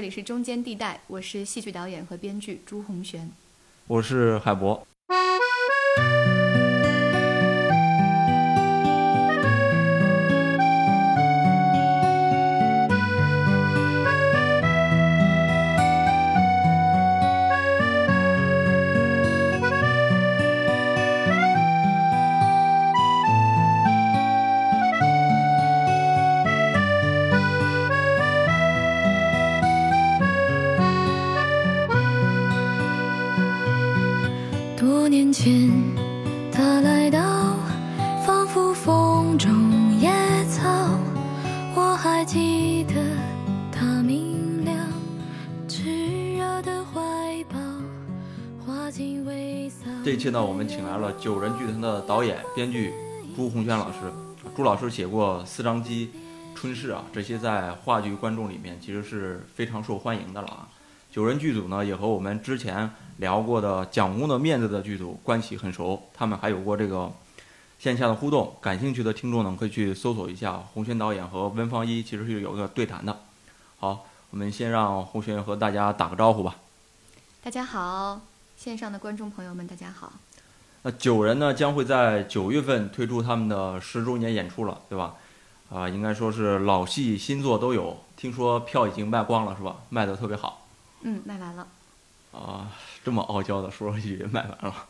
这里是中间地带，我是戏剧导演和编剧朱红璇。我是海博。期呢，我们请来了九人剧团的导演、编剧朱红轩老师。朱老师写过《四张机》《春逝》啊，这些在话剧观众里面其实是非常受欢迎的了啊。九人剧组呢，也和我们之前聊过的《蒋公的面子》的剧组关系很熟，他们还有过这个线下的互动。感兴趣的听众呢，可以去搜索一下红轩导演和温芳一，其实是有个对谈的。好，我们先让红轩和大家打个招呼吧。大家好，线上的观众朋友们，大家好。那九人呢，将会在九月份推出他们的十周年演出了，对吧？啊、应该说是老戏新作都有。听说票已经卖光了，是吧？卖的特别好嗯，卖完了，啊、这么傲娇的说一句卖完了。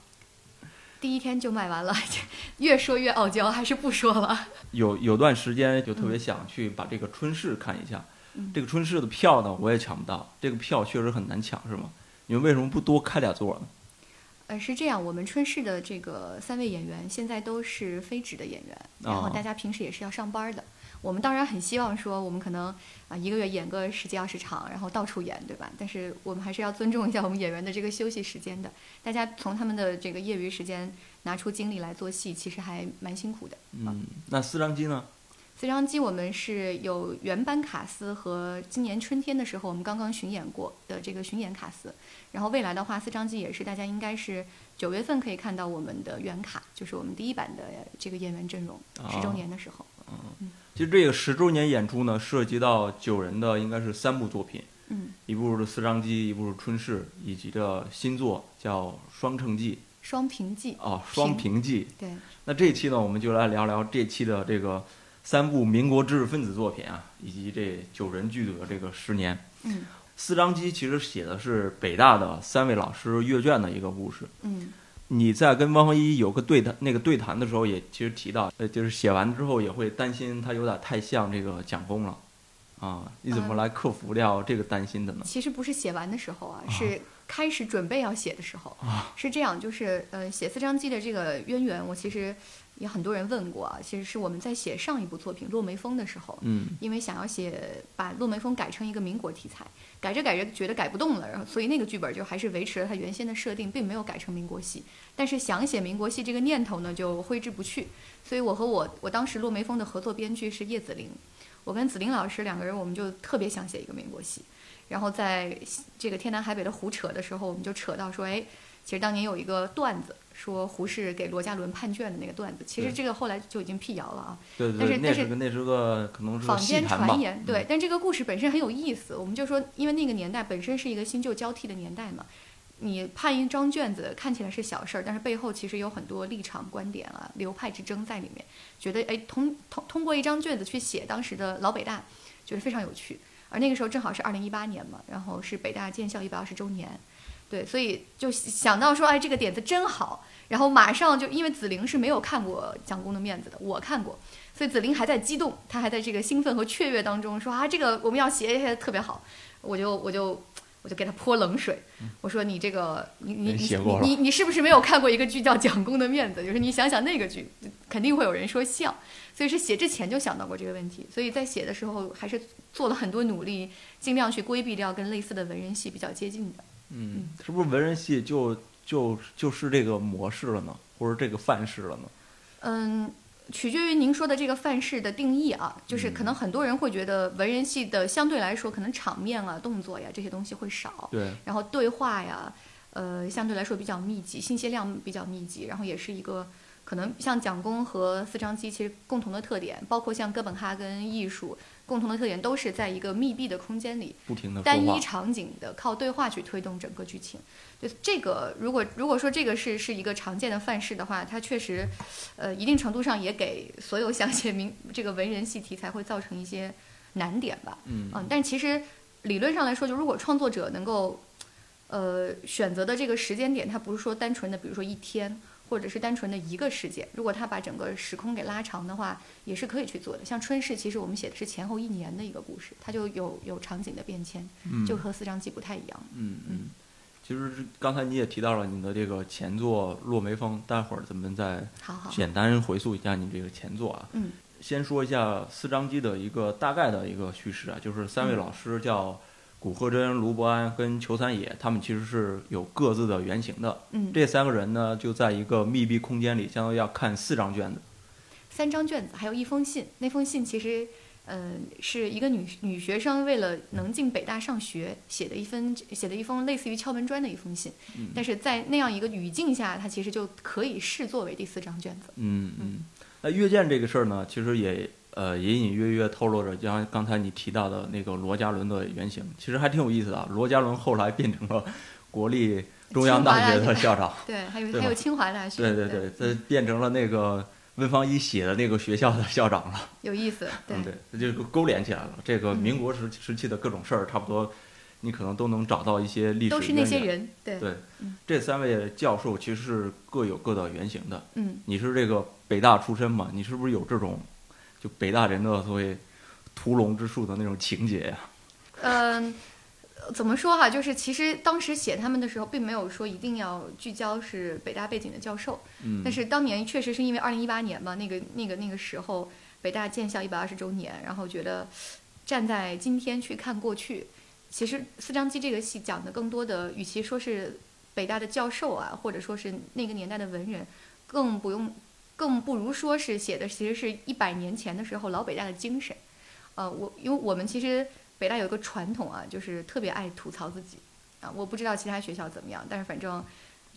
第一天就卖完了，越说越傲娇，还是不说了。有有段时间就特别想去把这个春市看一下，嗯这个春市的票呢，我也抢不到，这个票确实很难抢，是吗？你们为什么不多开俩座呢？呃，是这样，我们春市的这个三位演员现在都是非职的演员，然后哦大家平时也是要上班的。我们当然很希望说，我们可能啊、一个月演个十几二十场，然后到处演，对吧？但是我们还是要尊重一下我们演员的这个休息时间的。大家从他们的这个业余时间拿出精力来做戏，其实还蛮辛苦的。嗯，那四张机呢？四张机我们是有原版卡司和今年春天的时候我们刚刚巡演过的这个巡演卡司，然后未来的话四张机也是大家应该是九月份可以看到我们的原卡，就是我们第一版的这个演员阵容，十周哦年的时候。嗯其实这个十周年演出呢，涉及到九人的应该是三部作品。嗯，一部是《四张机》，一部是《春逝》，以及这新作叫《双城记双平记》哦，《双平记》。对，那这一期呢，我们就来聊聊这期的这个三部民国知识分子作品啊，以及这九人剧组的这个十年。嗯四张机其实写的是北大的三位老师阅卷的一个故事。嗯你在跟汪峰一有个对谈，那个对谈的时候，也其实提到，呃，就是写完之后也会担心他有点太像这个蒋公了，啊，你怎么嗯来克服掉这个担心的呢？其实不是写完的时候啊，是开始准备要写的时候。是这样，就是呃，写四张机的这个渊源，我其实也很多人问过啊。其实是我们在写上一部作品《落梅风》的时候，嗯因为想要写把落梅风改成一个民国题材，改着改着觉得改不动了，然后所以那个剧本就还是维持了它原先的设定，并没有改成民国戏。但是想写民国戏这个念头呢，就挥之不去。所以我和我我当时落梅风的合作编剧是叶子玲，我跟子玲老师两个人，我们就特别想写一个民国戏。然后在这个天南海北的胡扯的时候，我们就扯到说，哎，其实当年有一个段子，说胡适给罗家伦判卷的那个段子，其实这个后来就已经辟谣了啊。对对对，但是但是那是个可能是坊间传言，对嗯，但这个故事本身很有意思。我们就说，因为那个年代本身是一个新旧交替的年代嘛，你判一张卷子看起来是小事儿，但是背后其实有很多立场、观点啊、流派之争在里面。觉得哎，通通通过一张卷子去写当时的老北大，觉得非常有趣。而那个时候正好是二零一八年嘛，然后是北大建校一百二十周年，对，所以就想到说，哎，这个点子真好。然后马上就因为子玲是没有看过《蒋公的面子》的，我看过，所以子玲还在激动，她还在这个兴奋和雀跃当中说啊，这个我们要写写特别好。我就我就我就给他泼冷水，我说你这个你你你你你是不是没有看过一个剧叫《蒋公的面子》？就是你想想那个剧，肯定会有人说像。所以是写之前就想到过这个问题，所以在写的时候还是做了很多努力，尽量去规避掉跟类似的文人戏比较接近的。嗯，是不是文人戏就就就是这个模式了呢，或者这个范式了呢？嗯，取决于您说的这个范式的定义啊，就是可能很多人会觉得文人戏的相对来说，可能场面啊、动作呀这些东西会少，对，然后对话呀，呃，相对来说比较密集，信息量比较密集，然后也是一个可能像蒋公和四张机其实共同的特点，包括像哥本哈根艺术共同的特点都是在一个密闭的空间里，不停的单一，场景的靠对话去推动整个剧情。就这个，如果如果说这个是是一个常见的范式的话，它确实，呃，一定程度上也给所有想写明这个文人戏题材会造成一些难点吧。嗯嗯，但其实理论上来说，就如果创作者能够，呃，选择的这个时间点，它不是说单纯的，比如说一天，或者是单纯的一个事件，如果他把整个时空给拉长的话，也是可以去做的。像春逝，其实我们写的是前后一年的一个故事，它就有有场景的变迁，嗯就和四张机不太一样。嗯嗯，其实刚才你也提到了你的这个前作《落梅风》，待会儿咱们再好好，简单回溯一下你这个前作啊。嗯先说一下四张机的一个大概的一个叙事啊，就是三位嗯老师叫古贺真、卢伯安跟裘三野，他们其实是有各自的原型的。嗯，这三个人呢，就在一个密闭空间里，相当于要看四张卷子。三张卷子，还有一封信。那封信其实，嗯、是一个女女学生为了能进北大上学写的一封写的一封类似于敲门砖的一封信。嗯但是在那样一个语境下，它其实就可以视作为第四张卷子。嗯嗯，那阅卷这个事儿呢，其实也呃隐隐约约透露着，就像刚才你提到的那个罗家伦的原型，其实还挺有意思的啊。罗家伦后来变成了国立中央大学的校长，对，还有还有清华大学。对对对，他变成了那个温方一写的那个学校的校长了。有意思。对，嗯，对，这就勾连起来了。这个嗯民国时时期的各种事儿，差不多你可能都能找到一些历史都是那些。人。对，对嗯，这三位教授其实是各有各的原型的。嗯，你是这个北大出身嘛？你是不是有这种就北大人的所谓屠龙之术的那种情节呀？嗯、怎么说哈？就是其实当时写他们的时候，并没有说一定要聚焦是北大背景的教授。嗯，但是当年确实是因为二零一八年嘛，那个那个那个时候北大建校一百二十周年，然后觉得站在今天去看过去，其实四张机这个戏讲的更多的，与其说是北大的教授啊，或者说是那个年代的文人，更不用，更不如说是写的其实是一百年前的时候老北大的精神。呃，我因为我们其实北大有一个传统啊，就是特别爱吐槽自己啊，我不知道其他学校怎么样，但是反正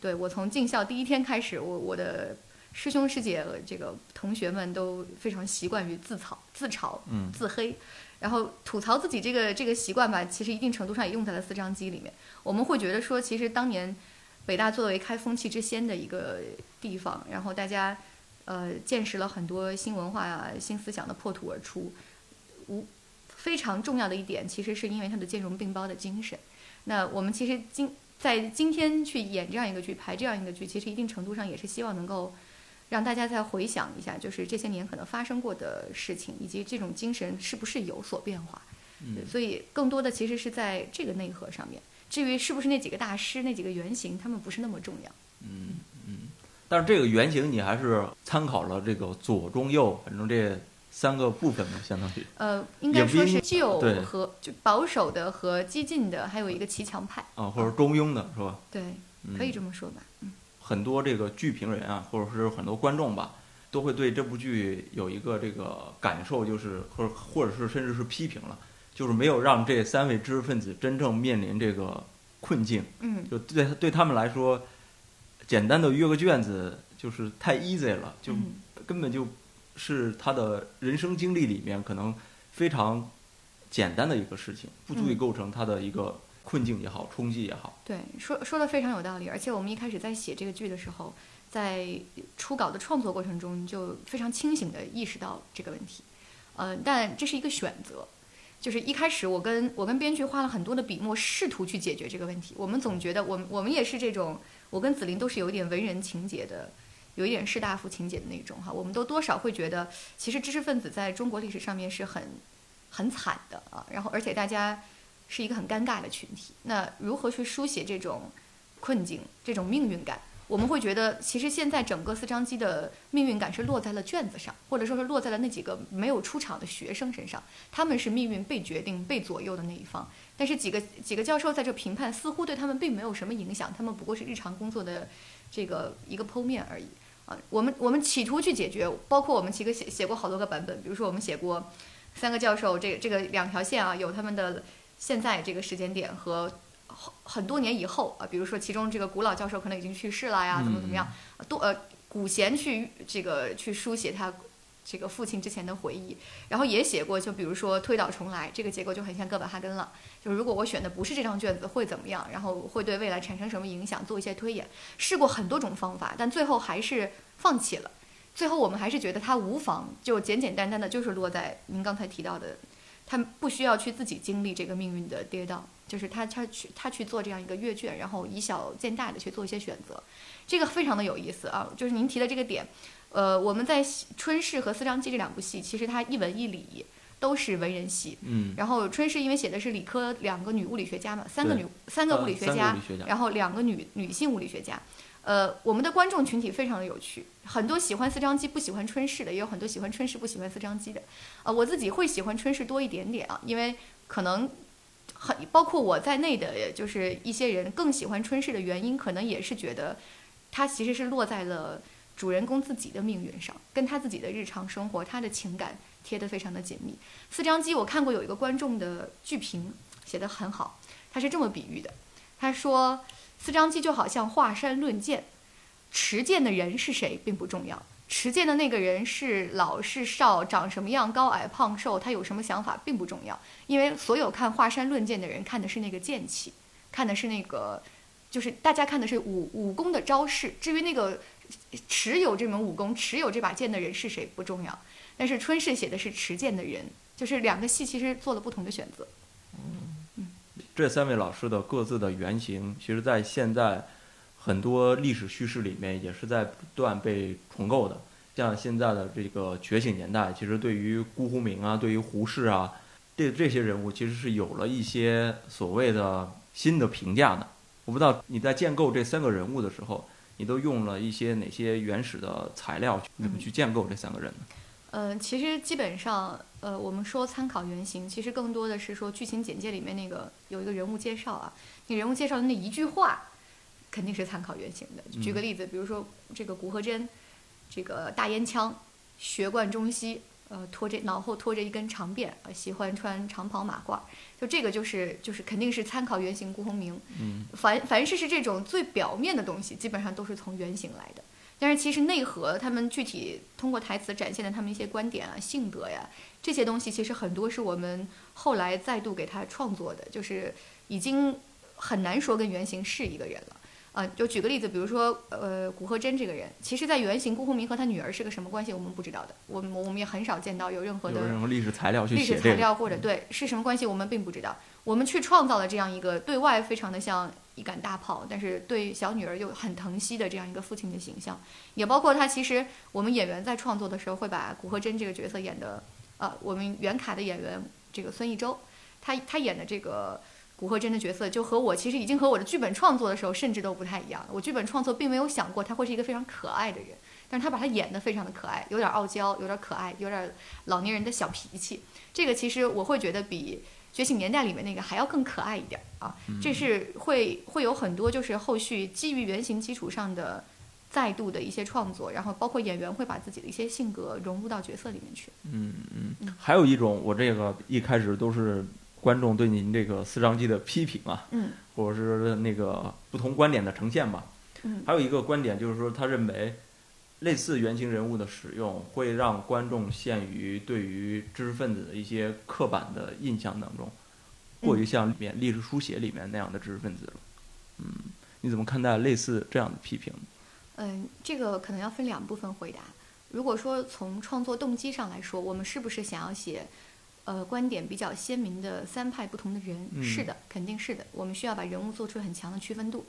对我从进校第一天开始，我我的师兄师姐这个同学们都非常习惯于自嘲、自嘲、嗯自黑，然后吐槽自己这个这个习惯吧，其实一定程度上也用在了四张机里面。我们会觉得说，其实当年北大作为开风气之先的一个地方，然后大家呃见识了很多新文化啊、新思想的破土而出，无非常重要的一点，其实是因为它的兼容并包的精神。那我们其实今在今天去演这样一个剧、排这样一个剧，其实一定程度上也是希望能够让大家再回想一下，就是这些年可能发生过的事情，以及这种精神是不是有所变化。嗯所以更多的其实是在这个内核上面。至于是不是那几个大师、那几个原型，他们不是那么重要。嗯嗯，但是这个原型你还是参考了这个左中右，反正这三个部分嘛，相当于呃，应该说是旧对和就保守的和激进的，还有一个骑墙派。啊，或者中庸的是吧？对，嗯可以这么说吧。嗯很多这个剧评人啊，或者是很多观众吧，都会对这部剧有一个这个感受，就是或者或者是甚至是批评了，就是没有让这三位知识分子真正面临这个困境。嗯就对对他们来说，简单的约个卷子就是太 easy 了，就嗯根本就是他的人生经历里面可能非常简单的一个事情，不足以嗯构成他的一个困境也好，冲击也好。对，说说的非常有道理。而且我们一开始在写这个剧的时候，在初稿的创作过程中，就非常清醒地意识到这个问题。呃，但这是一个选择，就是一开始我跟我跟编剧花了很多的笔墨，试图去解决这个问题。我们总觉得，我们我们也是这种，我跟紫菱都是有点文人情节的，有一点士大夫情节的那种哈。我们都多少会觉得，其实知识分子在中国历史上面是很很惨的啊。然后，而且大家是一个很尴尬的群体。那如何去书写这种困境、这种命运感？我们会觉得，其实现在整个四张机的命运感是落在了卷子上，或者说是落在了那几个没有出场的学生身上，他们是命运被决定、被左右的那一方。但是几个几个教授在这评判，似乎对他们并没有什么影响，他们不过是日常工作的这个一个剖面而已啊。我们我们企图去解决，包括我们几个写写过好多个版本，比如说我们写过三个教授，这个这个两条线啊，有他们的现在这个时间点和很很多年以后啊，比如说其中这个古老教授可能已经去世了呀，怎么怎么样，多呃古贤去这个去书写他这个父亲之前的回忆，然后也写过，就比如说推倒重来，这个结构就很像哥本哈根了。就是如果我选的不是这张卷子会怎么样，然后会对未来产生什么影响，做一些推演。试过很多种方法，但最后还是放弃了。最后我们还是觉得他无妨，就简简单单的，就是落在您刚才提到的，他不需要去自己经历这个命运的跌宕，就是他他去他去做这样一个阅卷，然后以小见大的去做一些选择，这个非常的有意思啊。就是您提的这个点。呃，我们在《春逝》和《四张记》这两部戏，其实它一文一理都是文人系。嗯。然后《春逝》因为写的是理科两个女物理学家嘛，三个女三个物理学家，然后两个女女性物理学家。呃，我们的观众群体非常的有趣，很多喜欢四张机不喜欢《春逝》的，也有很多喜欢《春逝》不喜欢四张机的。呃，我自己会喜欢《春逝》多一点点啊，因为可能很包括我在内的，就是一些人更喜欢《春逝》的原因，可能也是觉得他其实是落在了。主人公自己的命运上，跟他自己的日常生活、他的情感贴得非常的紧密。四张机我看过有一个观众的剧评写得很好，他是这么比喻的：他说四张机就好像华山论剑，持剑的人是谁并不重要，持剑的那个人是老是少，长什么样、高矮胖瘦，他有什么想法并不重要，因为所有看华山论剑的人看的是那个剑气，看的是那个，就是大家看的是武武功的招式，至于那个。持有这门武功、持有这把剑的人是谁不重要，但是春逝写的是持剑的人，就是两个戏其实做了不同的选择。嗯，这三位老师的各自的原型，其实在现在很多历史叙事里面也是在不断被重构的。像现在的这个觉醒年代，其实对于辜鸿铭啊、对于胡适啊，这这些人物其实是有了一些所谓的新的评价的。我不知道你在建构这三个人物的时候。你都用了一些哪些原始的材料？怎么去建构这三个人呢？嗯，其实基本上，呃，我们说参考原型，其实更多的是说剧情简介里面那个有一个人物介绍啊，那人物介绍的那一句话，肯定是参考原型的。举个例子，比如说这个古贺真，这个大烟枪，学贯中西。呃，拖着脑后拖着一根长辫，呃，喜欢穿长袍马褂，就这个就是就是肯定是参考原型辜鸿铭。嗯，凡凡是是这种最表面的东西，基本上都是从原型来的。但是其实内核，他们具体通过台词展现的他们一些观点啊、性格呀，这些东西其实很多是我们后来再度给他创作的，就是已经很难说跟原型是一个人了。啊，就举个例子，比如说，呃，古贺真这个人，其实，在原型辜鸿铭和他女儿是个什么关系，我们不知道的。我们我们也很少见到有任何的任何历史材料去历史材料或者对是什么关系，我们并不知道。我们去创造了这样一个对外非常的像一杆大炮，但是对小女儿又很疼惜的这样一个父亲的形象，也包括他其实我们演员在创作的时候会把古贺真这个角色演的，呃，我们原卡的演员这个孙艺洲，他他演的这个。古贺真的角色就和我其实已经和我的剧本创作的时候甚至都不太一样。我剧本创作并没有想过他会是一个非常可爱的人，但是他把他演得非常的可爱，有点傲娇，有点可爱，有点老年人的小脾气。这个其实我会觉得比《觉醒年代》里面那个还要更可爱一点啊。这是会会有很多就是后续基于原型基础上的再度的一些创作，然后包括演员会把自己的一些性格融入到角色里面去。嗯嗯。还有一种，我这个一开始都是。观众对您这个四张机的批评啊，嗯，或者是那个不同观点的呈现吧，嗯，还有一个观点就是说，他认为类似原型人物的使用会让观众陷于对于知识分子的一些刻板的印象当中，过于像里面历史书写里面那样的知识分子了，嗯，你怎么看待类似这样的批评？嗯，这个可能要分两部分回答。如果说从创作动机上来说，我们是不是想要写？呃，观点比较鲜明的三派不同的人，是的，肯定是的。我们需要把人物做出很强的区分度。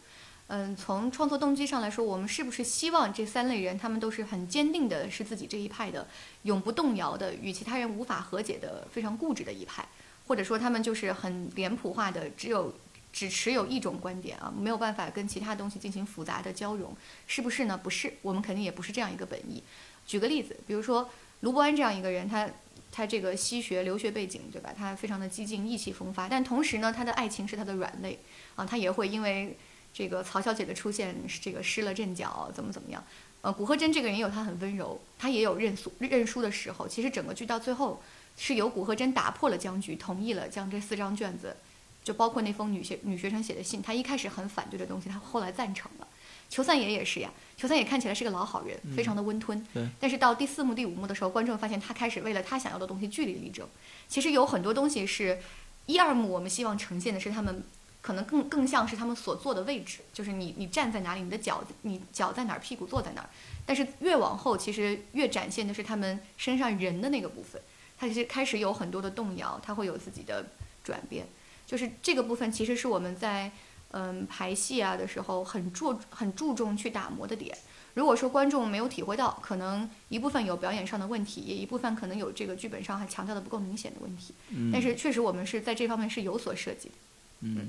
嗯，从创作动机上来说，我们是不是希望这三类人，他们都是很坚定的，是自己这一派的，永不动摇的，与其他人无法和解的，非常固执的一派，或者说他们就是很脸谱化的，只有只持有一种观点啊，没有办法跟其他东西进行复杂的交融，是不是呢？不是，我们肯定也不是这样一个本意。举个例子，比如说卢伯安这样一个人，他。他这个西学留学背景，对吧？他非常的激进，意气风发。但同时呢，他的爱情是他的软肋啊，他也会因为这个曹小姐的出现，这个失了阵脚，怎么怎么样？呃，古贺真这个人也有他很温柔，他也有认输认输的时候。其实整个剧到最后，是由古贺真打破了僵局，同意了将这四张卷子，就包括那封女学女学生写的信，他一开始很反对的东西，他后来赞成了。裘三爷也是呀，裘三爷看起来是个老好人，非常的温吞。对但是到第四幕、第五幕的时候，观众发现他开始为了他想要的东西据理力争。其实有很多东西是一二幕我们希望呈现的是他们可能更更像是他们所坐的位置，就是你你站在哪里，你的脚你脚在哪儿，屁股坐在哪儿。但是越往后，其实越展现的是他们身上人的那个部分，他其实开始有很多的动摇，他会有自己的转变。就是这个部分，其实是我们在嗯排戏啊的时候很注很注重去打磨的点。如果说观众没有体会到，可能一部分有表演上的问题，也一部分可能有这个剧本上还强调的不够明显的问题。嗯但是确实我们是在这方面是有所设计的。嗯，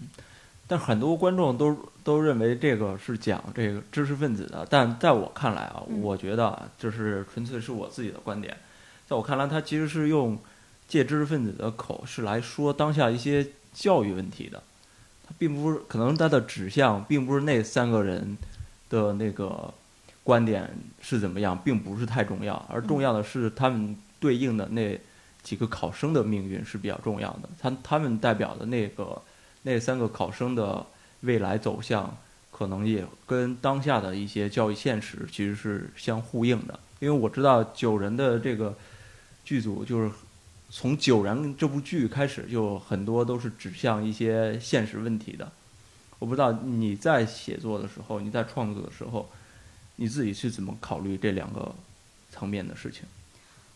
但很多观众都都认为这个是讲这个知识分子的，但在我看来啊，嗯我觉得啊，这是纯粹是我自己的观点，在我看来，他其实是用借知识分子的口是来说当下一些教育问题的，他并不是可能他的指向并不是那三个人的那个观点是怎么样，并不是太重要，而重要的是他们对应的那几个考生的命运是比较重要的，他他们代表的那个。那三个考生的未来走向，可能也跟当下的一些教育现实其实是相呼应的。因为我知道九人的这个剧组，就是从《九人》这部剧开始，就很多都是指向一些现实问题的。我不知道你在写作的时候，你在创作的时候，你自己是怎么考虑这两个层面的事情？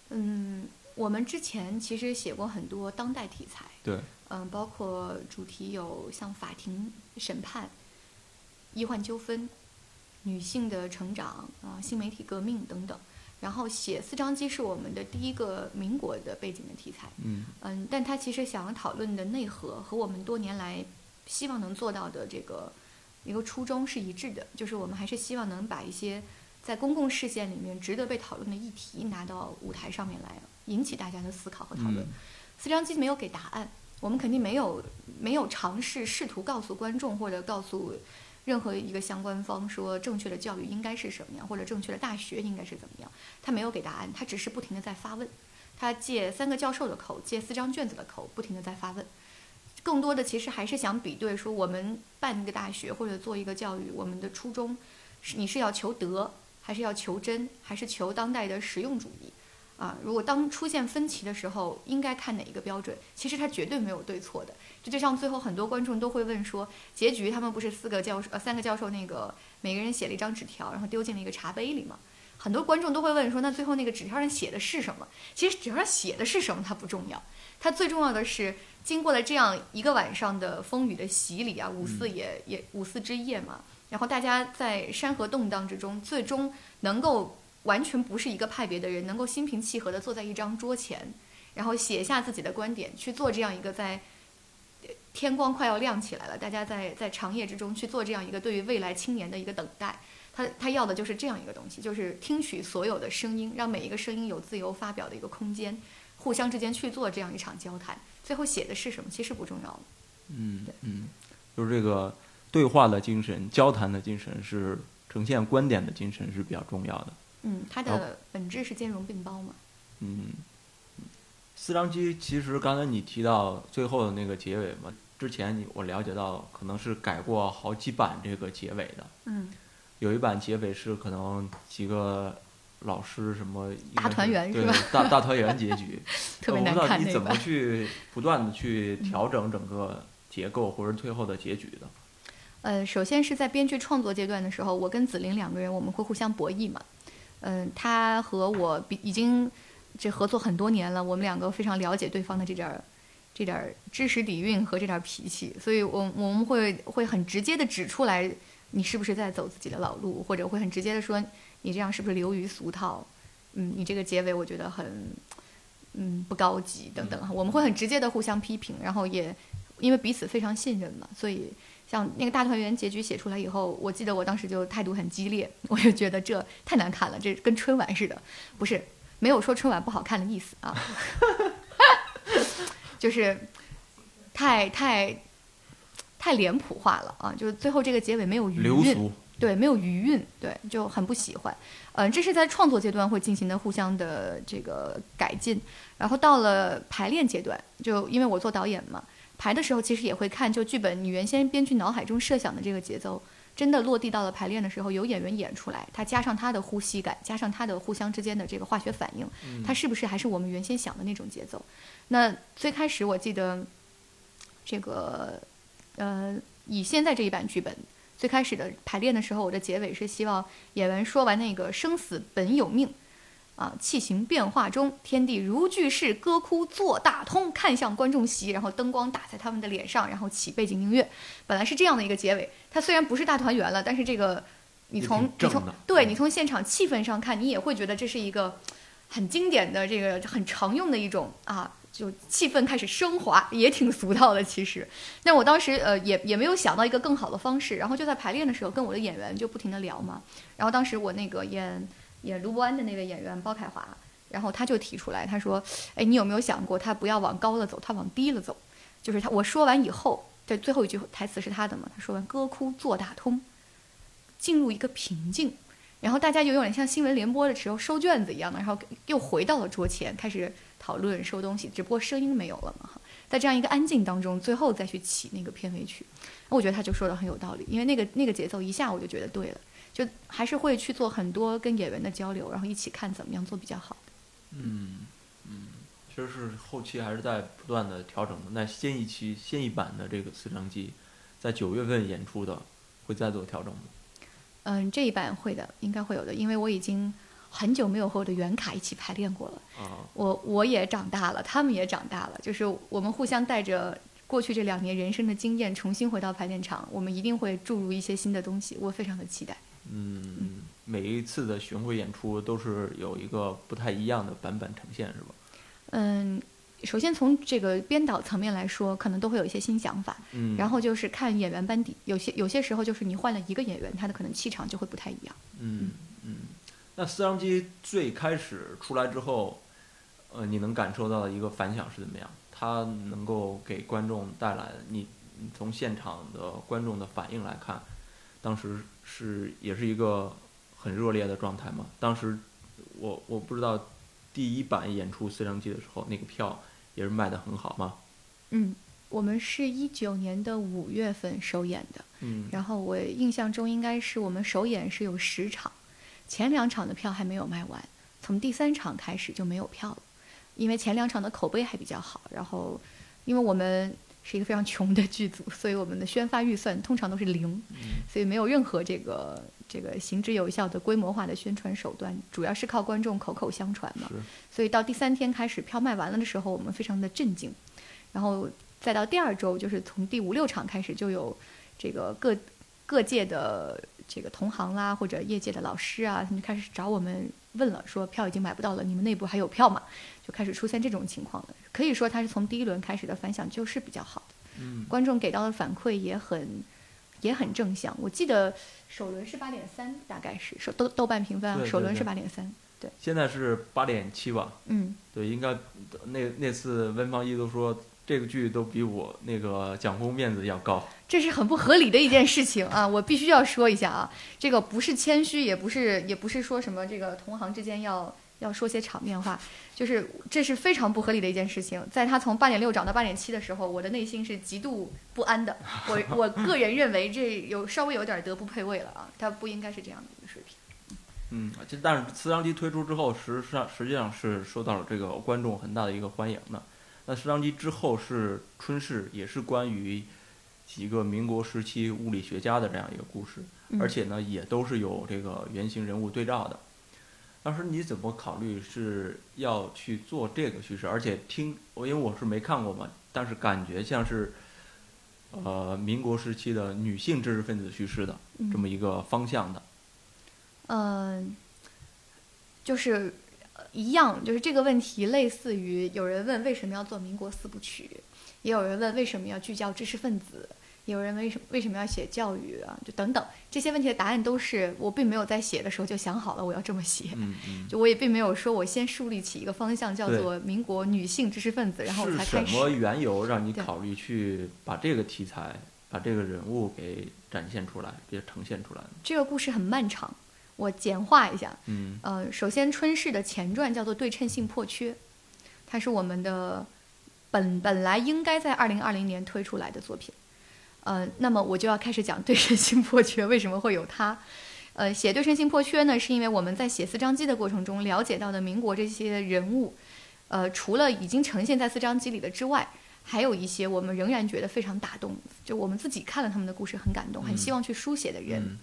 嗯，我们之前其实写过很多当代题材，对，嗯，包括主题有像法庭审判、医患纠纷、女性的成长啊、新媒体革命等等。然后写四张机是我们的第一个民国的背景的题材，嗯嗯，但它其实想要讨论的内核和我们多年来希望能做到的这个一个初衷是一致的，就是我们还是希望能把一些在公共视线里面值得被讨论的议题拿到舞台上面来，引起大家的思考和讨论。嗯四张机没有给答案，我们肯定没有没有尝试试图告诉观众或者告诉任何一个相关方说正确的教育应该是什么样，或者正确的大学应该是怎么样。他没有给答案，他只是不停的在发问。他借三个教授的口，借四张卷子的口，不停的在发问。更多的其实还是想比对说，我们办一个大学或者做一个教育，我们的初衷是你是要求德，还是要求真，还是求当代的实用主义？啊，如果当出现分歧的时候，应该看哪一个标准？其实它绝对没有对错的。这就像最后很多观众都会问说，结局他们不是四个教授呃三个教授那个每个人写了一张纸条，然后丢进了一个茶杯里吗？很多观众都会问说，那最后那个纸条上写的是什么？其实纸条上写的是什么它不重要，它最重要的是经过了这样一个晚上的风雨的洗礼啊，五四也、也五四之夜嘛，然后大家在山河动荡之中，最终能够完全不是一个派别的人，能够心平气和地坐在一张桌前，然后写下自己的观点，去做这样一个在呃天光快要亮起来了，大家在在长夜之中去做这样一个对于未来青年的一个等待。他他要的就是这样一个东西，就是听取所有的声音，让每一个声音有自由发表的一个空间，互相之间去做这样一场交谈。最后写的是什么，其实不重要了。嗯对嗯，就是这个对话的精神、交谈的精神是呈现观点的精神是比较重要的。嗯，它的本质是兼容并包嘛。嗯，四张机其实刚才你提到最后的那个结尾嘛，之前你我了解到可能是改过好几版这个结尾的，嗯，有一版结尾是可能几个老师什么大团圆是吧大大团圆结局，特别难我不知道看那个你怎么。去 不断的去调整整个结构或者最后的结局的。呃，首先是在编剧创作阶段的时候，我跟子菱两个人我们会互相博弈嘛。嗯、他和我比已经这合作很多年了，我们两个非常了解对方的这点儿这点儿知识底蕴和这点儿脾气，所以我我们会会很直接的指出来，你是不是在走自己的老路，或者会很直接的说你这样是不是流于俗套，嗯，你这个结尾我觉得很嗯不高级等等，我们会很直接的互相批评，然后也因为彼此非常信任嘛，所以像那个大团圆结局写出来以后，我记得我当时就态度很激烈，我就觉得这太难看了，这跟春晚似的，不是没有说春晚不好看的意思啊，就是太太太脸谱化了啊，就是最后这个结尾没有余韵，对，没有余韵，对，就很不喜欢。嗯、这是在创作阶段会进行的互相的这个改进，然后到了排练阶段，就因为我做导演嘛，排的时候其实也会看，就剧本你原先编剧脑海中设想的这个节奏，真的落地到了排练的时候，有演员演出来，他加上他的呼吸感，加上他的互相之间的这个化学反应，嗯它是不是还是我们原先想的那种节奏？那最开始我记得，这个呃，以现在这一版剧本，最开始的排练的时候，我的结尾是希望演员说完那个“生死本有命”，啊，气形变化中，天地如巨势，歌哭作大通，看向观众席，然后灯光打在他们的脸上，然后起背景音乐，本来是这样的一个结尾。它虽然不是大团圆了，但是这个你从你从对你从现场气氛上看，你也会觉得这是一个很经典的这个很常用的一种啊，就气氛开始升华，也挺俗套的其实。但我当时呃也也没有想到一个更好的方式，然后就在排练的时候跟我的演员就不停的聊嘛。然后当时我那个演演卢伯安的那位演员包凯华，然后他就提出来，他说：“哎，你有没有想过他不要往高了走，他往低了走？就是他我说完以后，这最后一句台词是他的嘛？他说完歌哭坐大通，进入一个平静。”然后大家就有点像新闻联播的时候收卷子一样的，然后又回到了桌前，开始讨论收东西，只不过声音没有了嘛哈。在这样一个安静当中，最后再去起那个片尾曲，我觉得他就说的很有道理，因为那个那个节奏一下我就觉得对了，就还是会去做很多跟演员的交流，然后一起看怎么样做比较好。嗯嗯，其实是后期还是在不断的调整的。那新一期新一版的这个四张机，在九月份演出的，会再做调整吗？嗯，这一版会的，应该会有的，因为我已经很久没有和我的原卡一起排练过了。啊，我我也长大了，他们也长大了，就是我们互相带着过去这两年人生的经验，重新回到排练场，我们一定会注入一些新的东西，我非常的期待。嗯，每一次的巡回演出都是有一个不太一样的版本呈现，是吧？嗯，首先从这个编导层面来说，可能都会有一些新想法，嗯，然后就是看演员班底，有些有些时候就是你换了一个演员，他的可能气场就会不太一样。嗯嗯，那四张机最开始出来之后，呃，你能感受到的一个反响是怎么样？它能够给观众带来你你从现场的观众的反应来看，当时是也是一个很热烈的状态嘛？当时我我不知道第一版演出四张机的时候，那个票也是卖的很好吗？嗯，我们是一九年的五月份首演的，嗯然后我印象中应该是我们首演是有十场，前两场的票还没有卖完，从第三场开始就没有票了，因为前两场的口碑还比较好，然后因为我们是一个非常穷的剧组，所以我们的宣发预算通常都是零，所以没有任何这个这个行之有效的规模化的宣传手段，主要是靠观众口口相传嘛。所以到第三天开始票卖完了的时候，我们非常的震惊，然后再到第二周，就是从第五六场开始，就有这个各各界的这个同行啦，或者业界的老师啊，他们就开始找我们问了，说票已经买不到了，你们内部还有票吗？就开始出现这种情况了。可以说，它是从第一轮开始的反响就是比较好的，嗯观众给到的反馈也很也很正向。我记得首轮是八点三，大概是首豆豆瓣评分啊，对对首轮是对八点三，对，现在是八点七吧？嗯。对，应该那那次温方一都说这个剧都比我那个蒋公面子要高。这是很不合理的一件事情啊！我必须要说一下啊，这个不是谦虚，也不是也不是说什么这个同行之间要要说些场面话，就是这是非常不合理的一件事情。在他从八点六涨到八点七的时候，我的内心是极度不安的。我我个人认为这有稍微有点德不配位了啊，他不应该是这样的一个水平。嗯，这但是四张机推出之后，实际上实际上是受到了这个观众很大的一个欢迎的。那四张机之后是春逝，也是关于几个民国时期物理学家的这样一个故事，嗯而且呢也都是有这个原型人物对照的。当时你怎么考虑是要去做这个叙事？而且听我因为我是没看过嘛，但是感觉像是呃民国时期的女性知识分子叙事的嗯这么一个方向的。嗯，就是呃一样，就是这个问题类似于有人问为什么要做民国四部曲，也有人问为什么要聚焦知识分子，也有人为什为什么要写教育啊，就等等这些问题的答案都是我并没有在写的时候就想好了我要这么写。嗯嗯。就我也并没有说，我先树立起一个方向，叫做民国女性知识分子，然后我才开始什么。缘由让你考虑去把这个题材、把这个人物给展现出来，给呈现出来呢？这个故事很漫长，我简化一下。嗯呃，首先春逝的前传叫做《对称性破缺》，它是我们的本本来应该在二零二零年推出来的作品。呃，那么我就要开始讲对称性破缺为什么会有它。呃，写对称性破缺呢，是因为我们在写四章机的过程中了解到的民国这些人物，呃，除了已经呈现在四章机里的之外，还有一些我们仍然觉得非常打动，就我们自己看了他们的故事很感动，很希望去书写的人。嗯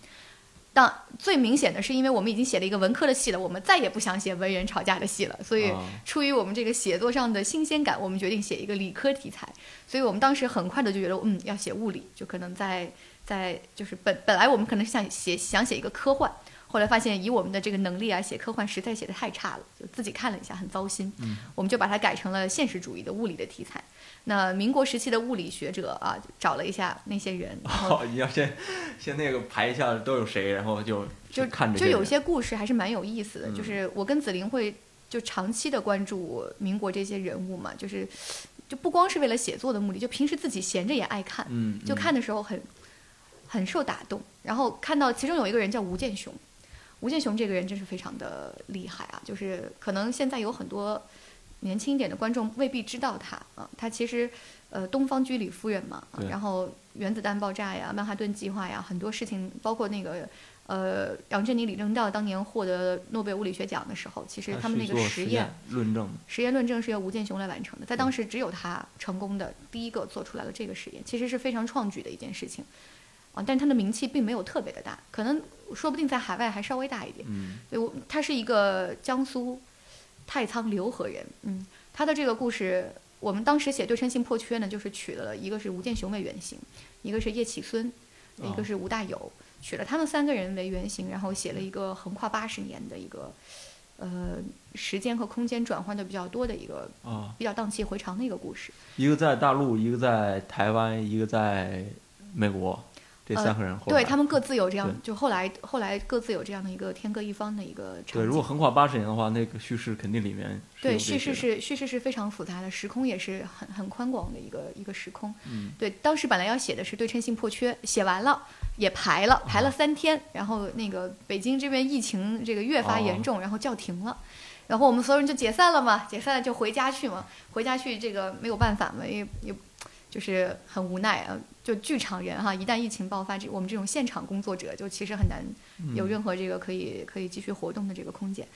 当最明显的是，因为我们已经写了一个文科的戏了，我们再也不想写文人吵架的戏了，所以啊出于我们这个写作上的新鲜感，我们决定写一个理科题材。所以我们当时很快的就觉得，嗯，要写物理，就可能在在就是本本来我们可能是想写想写一个科幻，后来发现以我们的这个能力啊，写科幻实在写的太差了，就自己看了一下很糟心，嗯我们就把它改成了现实主义的物理的题材。那民国时期的物理学者啊，找了一下那些人，哦，你要先先那个排一下都有谁，然后就就看着就有些故事还是蛮有意思的，嗯就是我跟子玲会就长期的关注民国这些人物嘛，就是就不光是为了写作的目的，就平时自己闲着也爱看，嗯，就嗯看的时候很很受打动。然后看到其中有一个人叫吴建雄，吴建雄这个人真是非常的厉害啊，就是可能现在有很多年轻一点的观众未必知道他啊，他其实呃东方居里夫人嘛，啊然后原子弹爆炸呀、曼哈顿计划呀，很多事情，包括那个。呃，杨振宁、李政道当年获得诺贝尔物理学奖的时候，其实他们那个实验论证，实验论证是由吴建雄来完成的，在当时只有他成功的第一个做出来了这个实验，其实是非常创举的一件事情，啊，但他的名气并没有特别的大，可能说不定在海外还稍微大一点。嗯对，我他是一个江苏太仓浏河人，嗯，他的这个故事，我们当时写对称性破缺呢，就是取了一个是吴建雄为原型，一个是叶启孙，一个哦是吴大有，取了他们三个人为原型，然后写了一个横跨八十年的一个，呃，时间和空间转换的比较多的一个啊，比较荡气回肠的一个故事。一个在大陆，一个在台湾，一个在美国，这呃三个人后来对他们各自有这样，就后来后来各自有这样的一个天各一方的一个场对，如果。横跨八十年的话，那个叙事肯定里面对，叙事是叙事是非常复杂的，时空也是很很宽广的一个一个时空。嗯对，当时本来要写的是对称性破缺，写完了也排了，排了三天，然后那个北京这边疫情这个越发严重，然后叫停了。然后我们所有人就解散了嘛，解散了就回家去嘛，回家去这个没有办法嘛，也也就是很无奈啊。就剧场人哈，一旦疫情爆发，这我们这种现场工作者就其实很难有任何这个可以可以继续活动的这个空间。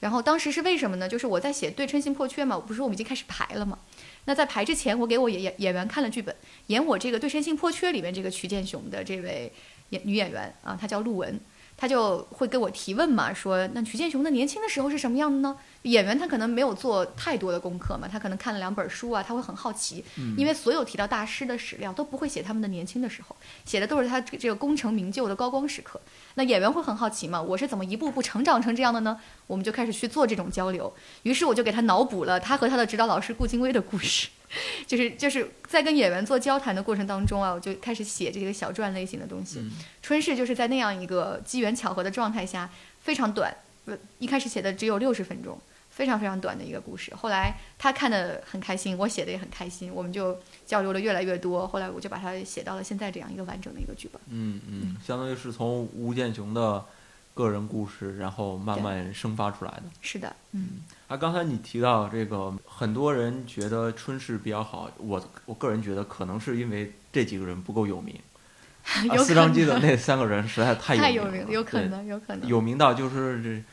然后当时是为什么呢？就是我在写对称性破缺嘛，不是我们已经开始排了嘛。那在排之前，我给我演演演员看了剧本，演我这个对称性破缺里面这个曲建雄的这位演女演员啊，她叫陆文，她就会跟我提问嘛，说那曲建雄的年轻的时候是什么样的呢？演员他可能没有做太多的功课嘛，他可能看了两本书啊，他会很好奇，嗯因为所有提到大师的史料都不会写他们的年轻的时候，写的都是他这这个功成名就的高光时刻。那演员会很好奇嘛，我是怎么一步步成长成这样的呢？我们就开始去做这种交流，于是我就给他脑补了他和他的指导老师顾金威的故事。就是就是在跟演员做交谈的过程当中啊，我就开始写这个小传类型的东西。嗯春逝就是在那样一个机缘巧合的状态下，非常短，呃，一开始写的只有六十分钟，非常非常短的一个故事。后来他看的很开心，我写的也很开心，我们就交流了越来越多。后来我就把它写到了现在这样一个完整的一个剧本。嗯嗯，相当于是从吴建雄的个人故事，然后慢慢生发出来的。是的，嗯，啊，刚才你提到这个，很多人觉得春逝比较好，我我个人觉得可能是因为这几个人不够有名。啊，有可四张机的那三个人实在太有名了，太有名了，有可能，有可能。有名到就是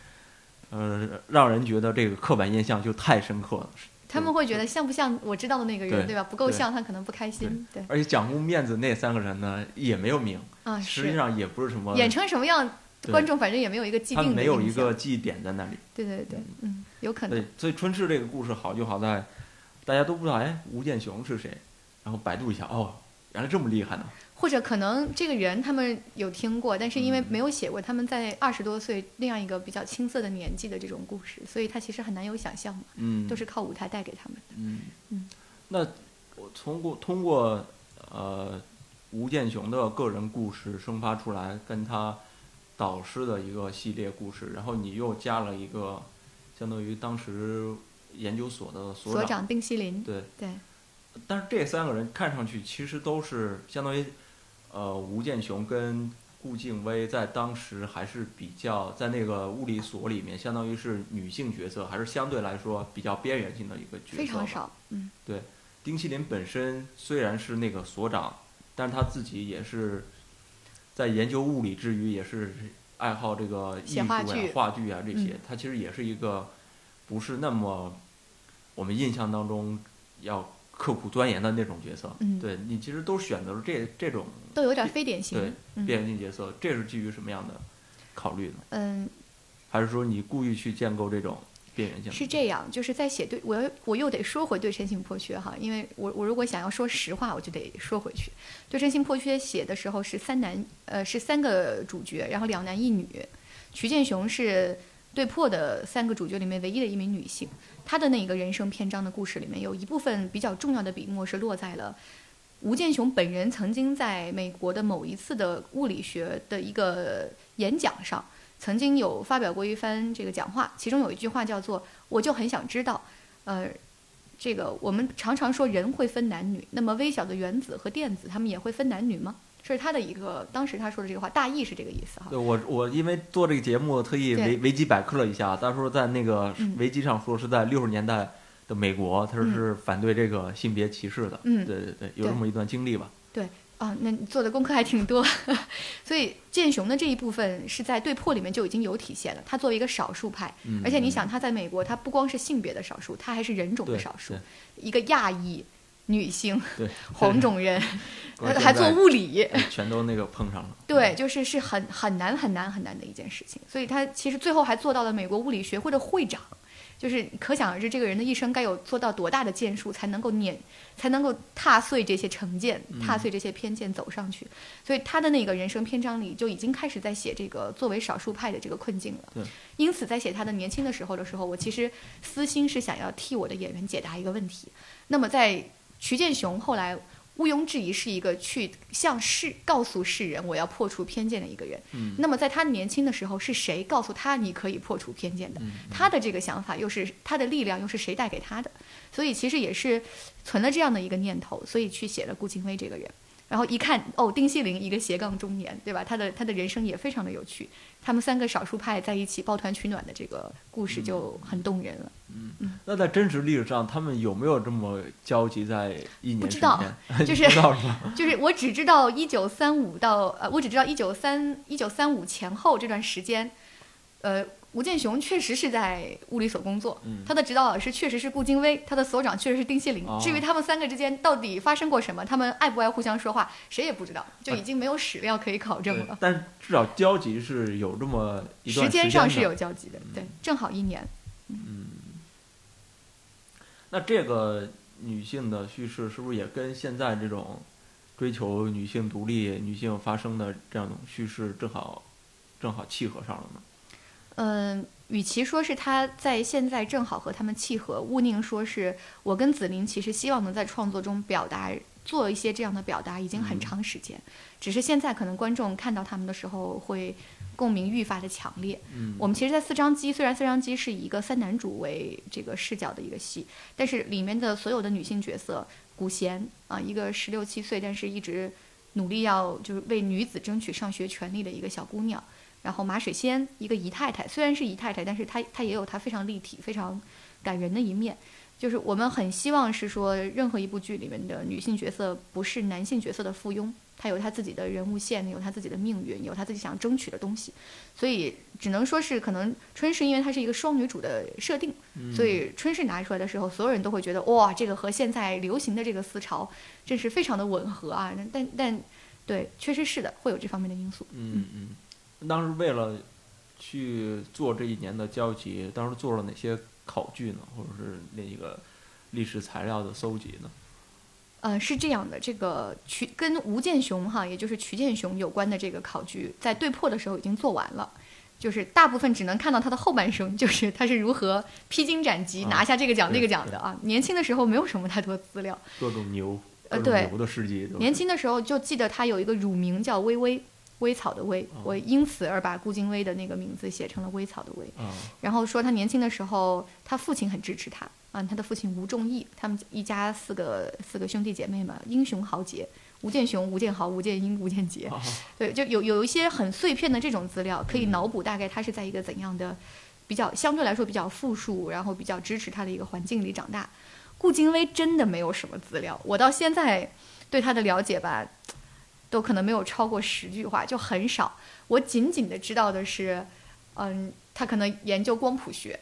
这，呃，让人觉得这个刻板印象就太深刻了。他们会觉得像不像我知道的那个人，对对吧？不够像，他可能不开心。对而且讲公面子那三个人呢也没有名，啊，实际上也不是什么，演成什么样，观众反正也没有一个既他定的没有一个记忆点在那里。对对对，嗯，有可能对，所以春逝这个故事好就好在，大家都不知道哎吴建雄是谁，然后百度一下哦，原来这么厉害呢。或者可能这个人他们有听过，但是因为嗯。没有写过他们在二十多岁那样一个比较青涩的年纪的这种故事，所以他其实很难有想象嘛，嗯，都是靠舞台带给他们的。嗯。嗯。那我通过通过呃吴建雄的个人故事生发出来，跟他导师的一个系列故事，然后你又加了一个相当于当时研究所的所所长丁锡林，对，对，但是这三个人看上去其实都是相当于，呃，吴建雄跟顾静薇在当时还是比较在那个物理所里面，相当于是女性角色，还是相对来说比较边缘性的一个角色。非常。少，嗯，丁锡林本身虽然是那个所长，但是他自己也是在研究物理之余，也是爱好这个艺术呀话剧、话剧啊这些嗯。他其实也是一个不是那么我们印象当中要刻苦钻研的那种角色。嗯对你其实都选择了这这种都有点非典型。对边缘性角色，这是基于什么样的考虑呢？嗯，还是说你故意去建构这种边缘性？是这样，就是在写对，我又我又得说回对称性破缺哈，因为我我如果想要说实话，我就得说回去。对称性破缺写的时候是三男，呃，是三个主角，然后两男一女。瞿建雄是对破的三个主角里面唯一的一名女性，他的那个人生篇章的故事里面，有一部分比较重要的笔墨是落在了吴建雄本人曾经在美国的某一次的物理学的一个演讲上。曾经有发表过一番这个讲话，其中有一句话叫做“我就很想知道，呃，这个我们常常说人会分男女，那么微小的原子和电子，他们也会分男女吗？”这是他的一个当时他说的这个话，大意是这个意思哈。对我我因为做这个节目特意维维基百科了一下，他说在那个嗯维基上说是在六十年代的美国，他说是反对这个性别歧视的。嗯对对对，有这么一段经历吧。对啊，那你做的功课还挺多，所以剑雄的这一部分是在对破里面就已经有体现了。他作为一个少数派，嗯，而且你想他在美国，他不光是性别的少数，他还是人种的少数对，一个亚裔女性对 黄种人，还做物理，哎全都那个碰上了。对，就是是很很难很难很难的一件事情，所以他其实最后还做到了美国物理学会的会长，就是可想而知这个人的一生该有做到多大的建树，才能够碾，才能够踏碎这些成见，踏碎这些偏见走上去。所以他的那个人生篇章里就已经开始在写这个作为少数派的这个困境了对。因此，在写他的年轻的时候的时候，我其实私心是想要替我的演员解答一个问题。那么在瞿建雄后来毋庸置疑是一个去向世告诉世人我要破除偏见的一个人。嗯那么在他年轻的时候，是谁告诉他你可以破除偏见的？嗯他的这个想法又是他的力量又是谁带给他的？所以其实也是存了这样的一个念头，所以去写了顾清薇这个人。然后一看，哦，丁锡林一个斜杠中年，对吧？他的他的人生也非常的有趣。他们三个少数派在一起抱团取暖的这个故事就很动人了。嗯那在真实历史上，他们有没有这么交集在一年之不知道？就是？就是我只知道一九三五到呃，我只知道一九三一九三五前后这段时间，呃，吴建雄确实是在物理所工作，嗯他的指导老师确实是顾京威，他的所长确实是丁锡林。哦至于他们三个之间到底发生过什么，他们爱不爱互相说话，谁也不知道，就已经没有史料可以考证了。对但至少交集是有这么一段时间间上是有交集的，对，正好一年。嗯那这个女性的叙事是不是也跟现在这种追求女性独立、女性发声的这样一种叙事正好正好契合上了呢？嗯，与其说是他在现在正好和他们契合，勿宁说是我跟紫菱其实希望能在创作中表达做一些这样的表达，已经很嗯长时间，只是现在可能观众看到他们的时候会共鸣愈发的强烈。嗯，我们其实，在四张机，虽然四张机是以一个三男主为这个视角的一个戏，但是里面的所有的女性角色，古贤啊，一个十六七岁，但是一直努力要就是为女子争取上学权利的一个小姑娘，然后马水仙，一个姨太太，虽然是姨太太，但是她她也有她非常立体、非常感人的一面。就是我们很希望是说，任何一部剧里面的女性角色不是男性角色的附庸，她有她自己的人物线，有她自己的命运，有她自己想争取的东西。所以只能说是可能春是因为她是一个双女主的设定，嗯所以春是拿出来的时候，所有人都会觉得哇，这个和现在流行的这个思潮真是非常的吻合啊。但但对，确实是的，会有这方面的因素。嗯嗯，当时为了去做这一年的交集，当时做了哪些考据呢？或者是那个历史材料的搜集呢？呃，是这样的，这个瞿跟吴建雄哈，也就是瞿建雄有关的这个考据，在对破的时候已经做完了。就是大部分只能看到他的后半生，就是他是如何披荆斩棘啊拿下这个奖那个奖的啊。年轻的时候没有什么太多资料，各种牛，呃对牛的事迹，年轻的时候就记得他有一个乳名叫微微，微草的微，哦我因此而把顾京威的那个名字写成了微草的微。啊，然后说他年轻的时候，他父亲很支持他啊，他的父亲吴仲义，他们一家四个四个兄弟姐妹嘛，英雄豪杰，吴建雄、吴建豪、吴建英、吴建杰，啊。对，就有有一些很碎片的这种资料，可以脑补大概他是在一个怎样的比较相对来说比较富庶，然后比较支持他的一个环境里长大。顾京威真的没有什么资料，我到现在对他的了解吧，都可能没有超过十句话，就很少。我仅仅的知道的是，嗯，他可能研究光谱学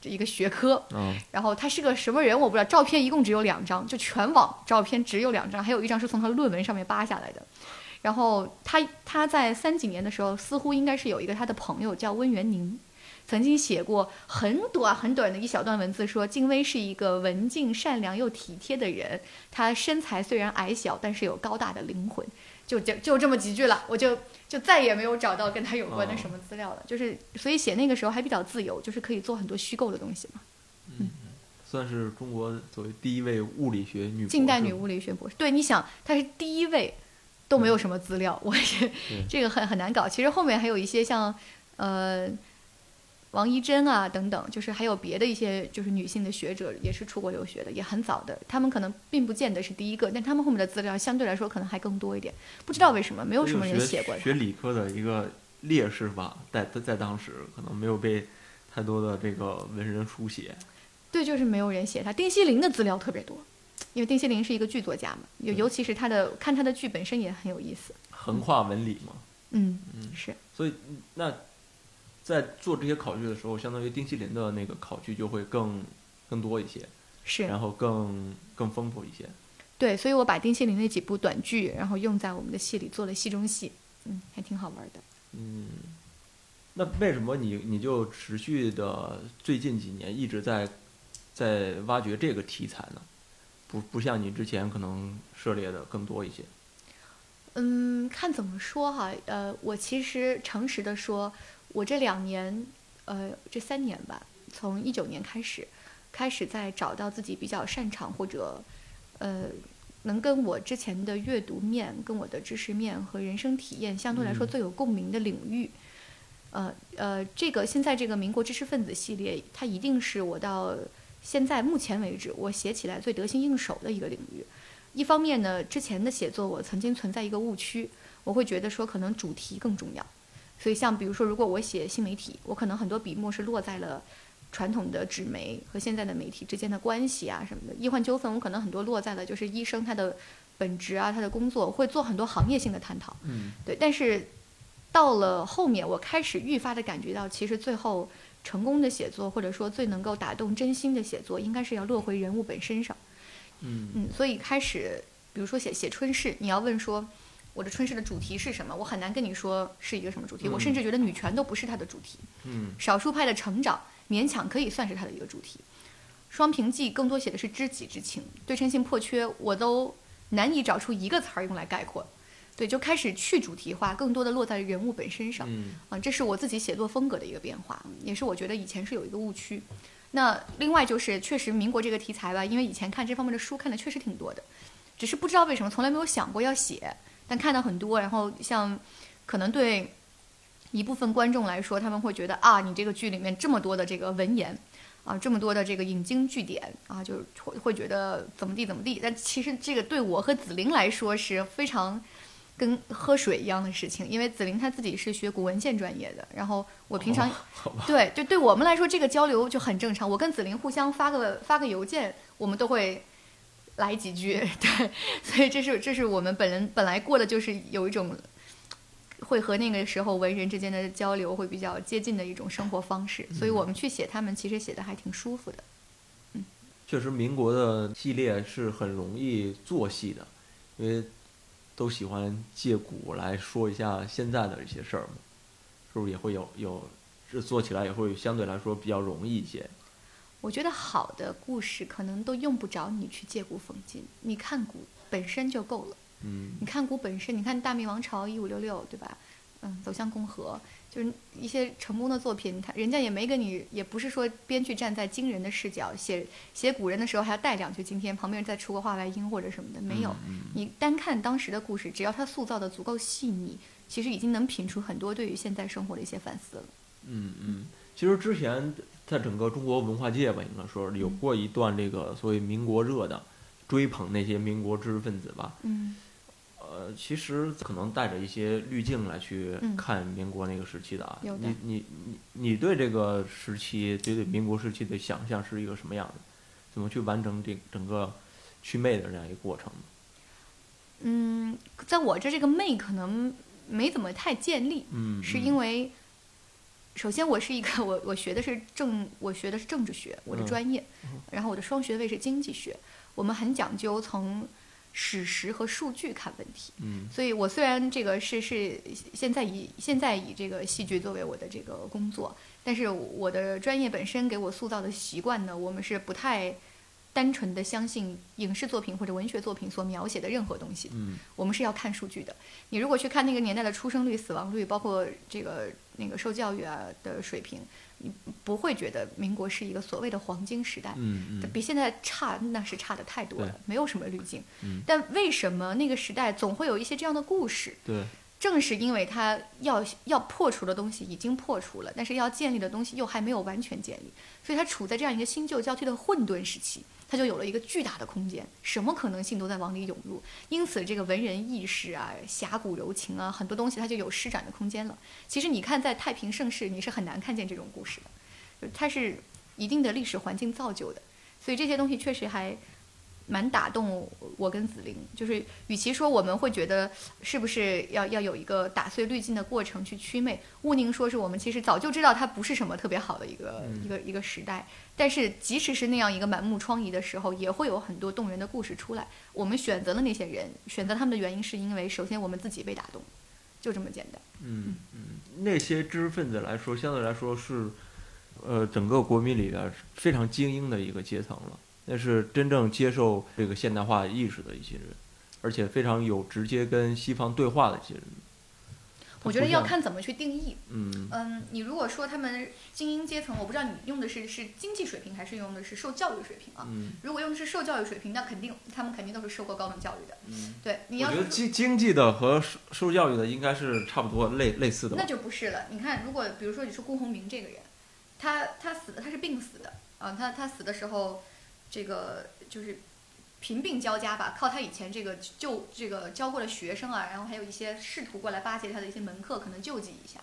这一个学科，嗯然后他是个什么人我不知道，照片一共只有两张，就全网照片只有两张，还有一张是从他论文上面扒下来的。然后他他在三几年的时候，似乎应该是有一个他的朋友叫温元宁，曾经写过很短很短的一小段文字，说静薇是一个文静、善良又体贴的人，她身材虽然矮小，但是有高大的灵魂。就就就这么几句了，我就就再也没有找到跟他有关的什么资料了。就是所以写那个时候还比较自由，就是可以做很多虚构的东西嘛。嗯算是中国作为第一位物理学女博士近代女物理学博士，对，你想她是第一位，都没有什么资料，我也 这个很很难搞。其实后面还有一些像呃王一珍啊等等，就是还有别的一些就是女性的学者也是出国留学的，也很早的，他们可能并不见得是第一个，但他们后面的资料相对来说可能还更多一点。不知道为什么，没有什么人写过它。学理科的一个劣势吧，在在在当时可能没有被太多的这个文人书写。对，就是没有人写他。丁西林的资料特别多，因为丁西林是一个剧作家嘛，尤尤其是他的看他的剧本身也很有意思。横跨文理嘛，嗯，嗯是所以那在做这些考据的时候，相当于丁锡林的那个考据就会更更多一些，是，然后更更丰富一些。对，所以我把丁锡林那几部短剧，然后用在我们的戏里做了戏中戏，嗯，还挺好玩的。嗯，那为什么你你就持续的最近几年一直在在挖掘这个题材呢？不不像你之前可能涉猎的更多一些。嗯，看怎么说哈，呃，我其实诚实的说，我这两年，呃，这三年吧，从一九年开始，开始在找到自己比较擅长或者，呃，能跟我之前的阅读面、跟我的知识面和人生体验相对来说嗯最有共鸣的领域。呃呃，这个现在这个民国知识分子系列，它一定是我到现在目前为止我写起来最得心应手的一个领域。一方面呢，之前的写作我曾经存在一个误区，我会觉得说可能主题更重要，所以像比如说，如果我写新媒体，我可能很多笔墨是落在了传统的纸媒和现在的媒体之间的关系啊什么的。医患纠纷，我可能很多落在了就是医生他的本职啊，他的工作，会做很多行业性的探讨。嗯对，但是到了后面，我开始愈发的感觉到，其实最后成功的写作，或者说最能够打动真心的写作，应该是要落回人物本身上。嗯嗯，所以开始，比如说写写春事，你要问说我的春事的主题是什么，我很难跟你说是一个什么主题。我甚至觉得女权都不是它的主题，嗯少数派的成长勉强可以算是它的一个主题。双平记更多写的是知己之情，对称性破缺，我都难以找出一个词儿用来概括。对，就开始去主题化，更多的落在人物本身上。嗯啊，这是我自己写作风格的一个变化，也是我觉得以前是有一个误区。那另外就是，确实民国这个题材吧，因为以前看这方面的书看的确实挺多的，只是不知道为什么从来没有想过要写，但看到很多，然后像可能对一部分观众来说，他们会觉得啊，你这个剧里面这么多的这个文言。啊，这么多的这个引经据典啊，就是会会觉得怎么地怎么地，但其实这个对我和紫菱来说是非常跟喝水一样的事情，因为紫菱她自己是学古文献专业的，然后我平常、哦对就对我们来说这个交流就很正常，我跟紫菱互相发个发个邮件，我们都会来几句，对，所以这是这是我们本人本来过的就是有一种会和那个时候文人之间的交流会比较接近的一种生活方式，所以我们去写他们其实写的还挺舒服的。确实，民国的系列是很容易做戏的，因为都喜欢借古来说一下现在的一些事儿嘛，是不是也会有有这做起来也会相对来说比较容易一些？我觉得好的故事可能都用不着你去借古讽今，你看古本身就够了。嗯你看古本身，你看大明王朝一五六六，对吧？嗯，走向共和，就是一些成功的作品，他人家也没跟你，也不是说编剧站在惊人的视角写写古人的时候还要带两句今天，旁边再出个话外音或者什么的，没有。嗯你单看当时的故事，只要他塑造的足够细腻，其实已经能品出很多对于现在生活的一些反思了。嗯嗯，其实之前在整个中国文化界吧，应该说有过一段这个所谓民国热的追捧那些民国知识分子吧。嗯呃，其实可能带着一些滤镜来去嗯看民国那个时期的啊。你你你你对这个时期，对对民国时期的想象是一个什么样的？怎么去完成这整个祛魅的这样一个过程？嗯，在我这这个魅可能没怎么太建立，嗯，是因为首先我是一个 我我学的是政，我学的是政治学，我的嗯专业，然后我的双学位是经济学，我们很讲究从史实和数据看问题。嗯所以我虽然这个是是现在以现在以这个戏剧作为我的这个工作，但是我的专业本身给我塑造的习惯呢，我们是不太单纯的相信影视作品或者文学作品所描写的任何东西。嗯我们是要看数据的。你如果去看那个年代的出生率、死亡率，包括这个那个受教育啊的水平，你不会觉得民国是一个所谓的黄金时代。嗯嗯比现在差那是差的太多了，没有什么滤镜。嗯但为什么那个时代总会有一些这样的故事？对，正是因为它要要破除的东西已经破除了，但是要建立的东西又还没有完全建立，所以它处在这样一个新旧交替的混沌时期，他就有了一个巨大的空间，什么可能性都在往里涌入。因此，这个文人意识啊、侠骨柔情啊，很多东西它就有施展的空间了。其实你看，在太平盛世，你是很难看见这种故事的，它是一定的历史环境造就的，所以这些东西确实还。蛮打动我跟紫菱，就是与其说我们会觉得是不是要要有一个打碎滤镜的过程去祛魅，毋宁说是我们其实早就知道它不是什么特别好的一个、嗯一个一个时代，但是即使是那样一个满目疮痍的时候，也会有很多动人的故事出来。我们选择了那些人，选择他们的原因是因为首先我们自己被打动，就这么简单。嗯嗯，那些知识分子来说，相对来说是，呃，整个国民里边儿非常精英的一个阶层了。那是真正接受这个现代化意识的一些人，而且非常有直接跟西方对话的一些人。我觉得，要看怎么去定义。嗯嗯，你如果说他们精英阶层，我不知道你用的是是经济水平还是用的是受教育水平啊？嗯如果用的是受教育水平，那肯定他们肯定都是受过高等教育的。嗯，对，你我觉得经经济的和受受教育的应该是差不多类类似的那。就不是了。你看，如果比如说你是顾鸿明这个人，他他死的他是病死的啊，他他死的时候，这个就是贫病交加吧，靠他以前这个就这个教过的学生啊，然后还有一些试图过来巴结他的一些门客，可能救济一下，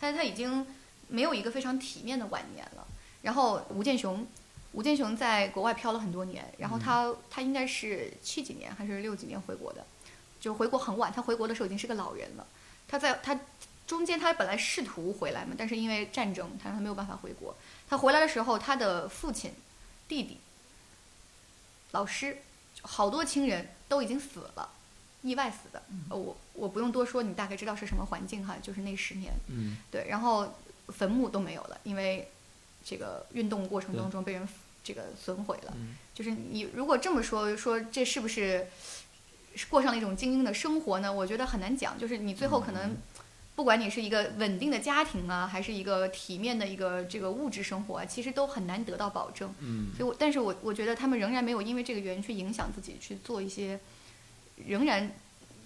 但是他已经没有一个非常体面的晚年了。然后吴健雄。吴健雄在国外漂了很多年，然后他、他应该是七几年还是六几年回国的，就回国很晚。他回国的时候已经是个老人了。他在他中间他本来试图回来嘛，但是因为战争，他他没有办法回国。他回来的时候，他的父亲、弟弟、老师，好多亲人都已经死了，意外死的。呃我我不用多说，你大概知道是什么环境哈，就是那十年。嗯对，然后坟墓都没有了，因为这个运动过程当中被人这个损毁了。嗯就是你如果这么说，说这是不是是过上了一种精英的生活呢？我觉得很难讲。就是你最后可能，不管你是一个稳定的家庭啊，还是一个体面的一个这个物质生活啊，其实都很难得到保证。嗯所以我，但是我我觉得他们仍然没有因为这个原因去影响自己去做一些，仍然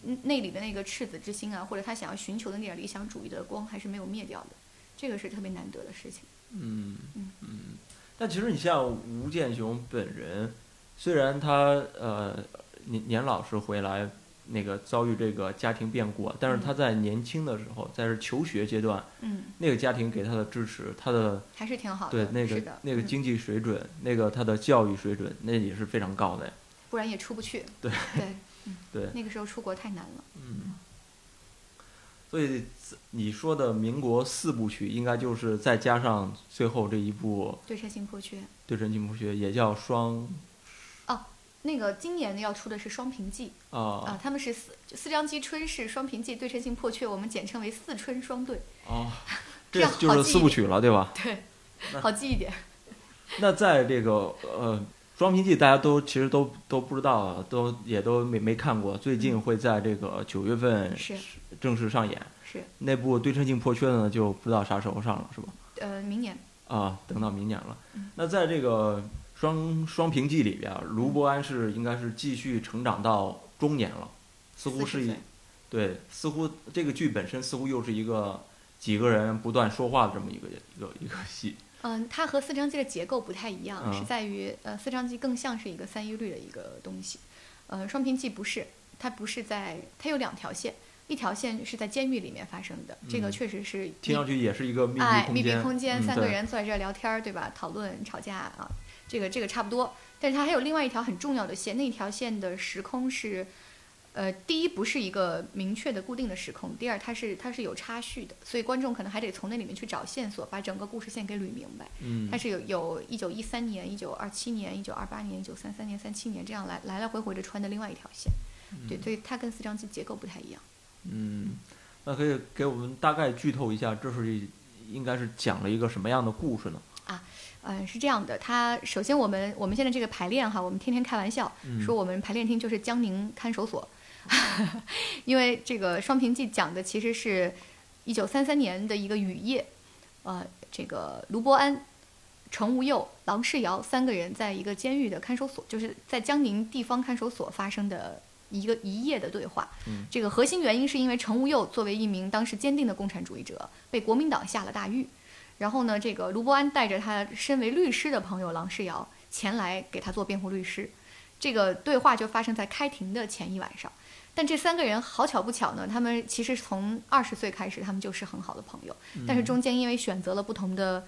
嗯内里的那个赤子之心啊，或者他想要寻求的那点理想主义的光还是没有灭掉的，这个是特别难得的事情。嗯嗯嗯，但其实你像吴健雄本人，虽然他呃年年老时回来那个遭遇这个家庭变故啊，但是他在年轻的时候，在是求学阶段，嗯，那个家庭给他的支持，他的还是挺好的。对那个那个经济水准，那个他的教育水准，那也是非常高的呀。不然也出不去。对对，对，那个时候出国太难了。嗯。所以你说的民国四部曲，应该就是再加上最后这一部对称性破缺。《对称性破缺》，也叫双那个今年要出的是《双平记》啊啊，他们是四四张机春是双平记对称性破缺，我们简称为四春双对。哦，这这就是四部曲了，对吧？对，好记一点。那在这个呃《双平记》，大家都其实都都不知道啊，都也都没没看过。最近会在这个九月份嗯是正式上演。是，那部《对称性破缺》呢，就不知道啥时候上了，是吧？呃，明年啊，等到明年了嗯。那在这个双双平记里边，卢伯安是应该是继续成长到中年了，似乎是一对，似乎这个剧本身似乎又是一个几个人不断说话的这么一个一个一个戏。嗯，它和四张机的结构不太一样，嗯是在于呃，四张机更像是一个三一律的一个东西，呃，双平记不是，它不是在，它有两条线，一条线是在监狱里面发生的，这个嗯确实是听上去也是一个密闭哎，密闭空间，嗯三个人坐在这儿聊天儿，对吧？讨论、吵架啊，这个这个差不多。但是它还有另外一条很重要的线，那条线的时空是，呃，第一不是一个明确的固定的时空，第二它是它是有插叙的，所以观众可能还得从那里面去找线索，把整个故事线给捋明白。嗯它是有有一九一三年、一九二七年、一九二八年、一九三三年、三七年这样来来来回回的穿的另外一条线。对，所以它跟四张机结构不太一样。嗯，那可以给我们大概剧透一下，这是应该是讲了一个什么样的故事呢？嗯，是这样的，它首先我们我们现在这个排练哈，我们天天开玩笑、嗯说我们排练厅就是江宁看守所，因为这个《双平记》讲的其实是一九三三年的一个雨夜，呃，这个卢伯安、程无佑、郎世尧三个人在一个监狱的看守所，就是在江宁地方看守所发生的一个一夜的对话。嗯这个核心原因是因为程无佑作为一名当时坚定的共产主义者，被国民党下了大狱。然后呢，这个卢伯安带着他身为律师的朋友郎世尧前来给他做辩护律师。这个对话就发生在开庭的前一晚上。但这三个人好巧不巧呢，他们其实从二十岁开始，他们就是很好的朋友。但是中间因为选择了不同的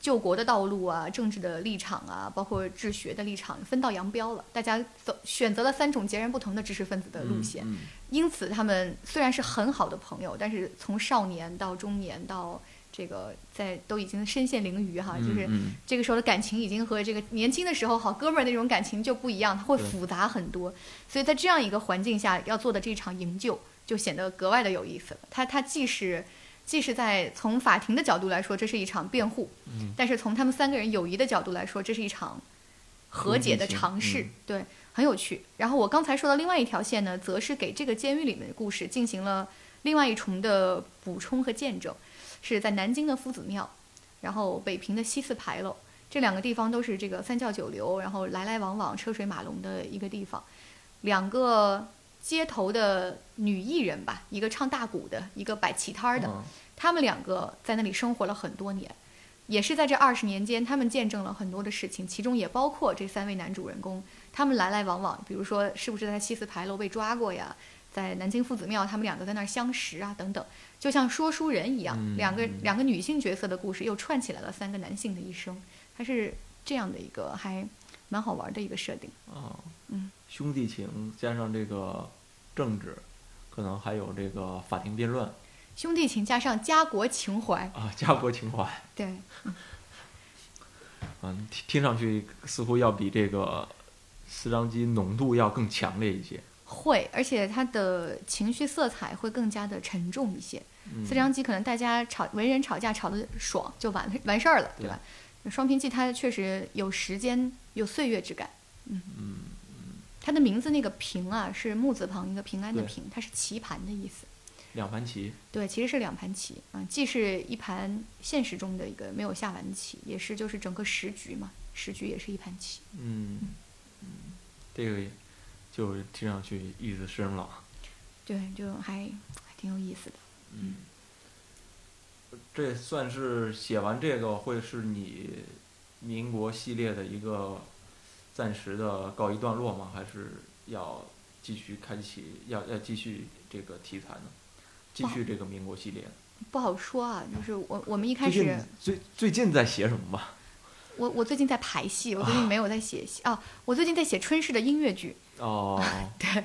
救国的道路啊、政治的立场啊，包括治学的立场，分道扬镳了。大家走选择了三种截然不同的知识分子的路线。嗯因此，他们虽然是很好的朋友，但是从少年到中年到这个在都已经身陷囹圄哈，嗯就是嗯这个时候的感情已经和这个年轻的时候好哥们儿那种感情就不一样，它会复杂很多。所以在这样一个环境下要做的这场营救，就显得格外的有意思了。它它既是既是在从法庭的角度来说，这是一场辩护，嗯但是从他们三个人友谊的角度来说，这是一场和解的尝试，嗯对，很有趣。然后我刚才说的另外一条线呢，则是给这个监狱里面的故事进行了另外一重的补充和见证，是在南京的夫子庙，然后北平的西四牌楼，这两个地方都是这个三教九流，然后来来往往、车水马龙的一个地方。两个街头的女艺人吧，一个唱大鼓的，一个摆旗摊儿的，嗯他们两个在那里生活了很多年，也是在这二十年间，他们见证了很多的事情，其中也包括这三位男主人公，他们来来往往，比如说是不是在西四牌楼被抓过呀，在南京夫子庙他们两个在那儿相识啊，等等，就像说书人一样，嗯。两个嗯两个女性角色的故事又串起来了三个男性的一生，它是这样的一个还蛮好玩的一个设定。啊，嗯。兄弟情加上这个政治，可能还有这个法庭辩论。兄弟情加上家国情怀，啊，家国情怀，对，嗯，听听上去似乎要比这个四张机浓度要更强烈一些。会，而且他的情绪色彩会更加的沉重一些。嗯四张机可能大家吵为人吵架吵得爽就完了完事儿了，对吧？双平记它确实有时间有岁月之感。嗯嗯它的名字那个平啊是木字旁一个平安的平，它是棋盘的意思。两盘棋，对，其实是两盘棋啊，既是一盘现实中的一个没有下完的棋，也是就是整个时局嘛，时局也是一盘棋。嗯嗯，这个就听上去意思深了。对，就还还挺有意思的。嗯，这算是写完这个会是你民国系列的一个暂时的告一段落吗？还是要继续开启，要要继续这个题材呢？继续这个民国系列。不好说啊，就是我我们一开始，最最近在写什么吧？我我最近在排戏，我最近没有在写戏啊，我最近在写春逝的音乐剧。哦，对，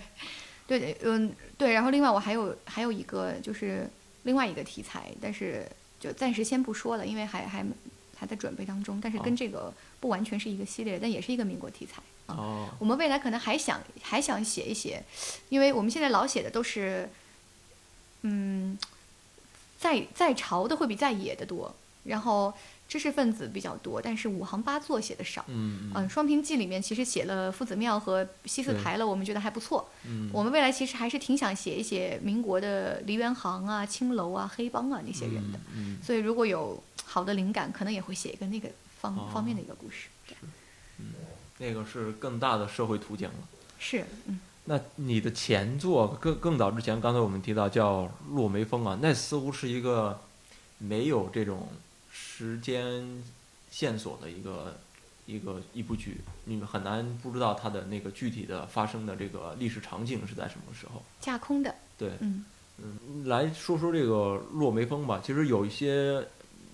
对，嗯，对，然后另外我还有还有一个就是另外一个题材，但是就暂时先不说了，因为还还还在准备当中，但是跟哦。这个不完全是一个系列，但也是一个民国题材。啊。哦，我们未来可能还想还想写一写，因为我们现在老写的都是，嗯，在在朝的会比在野的多，然后知识分子比较多，但是五行八作写的少。嗯嗯，《双平记》里面其实写了夫子庙和西四对牌楼，我们觉得还不错。嗯，我们未来其实还是挺想写一写民国的梨园行啊、青楼啊、黑帮啊那些人的。嗯，嗯所以如果有好的灵感，可能也会写一个那个方、哦方面的一个故事。嗯那个是更大的社会图景了。是，嗯，那你的前作更更早之前，刚才我们提到叫《落梅风》啊，那似乎是一个没有这种时间线索的一个一个一部剧，你们很难不知道它的那个具体的发生的这个历史场景是在什么时候。架空的，对，嗯，嗯，来说说这个《落梅风》吧。其实有一些，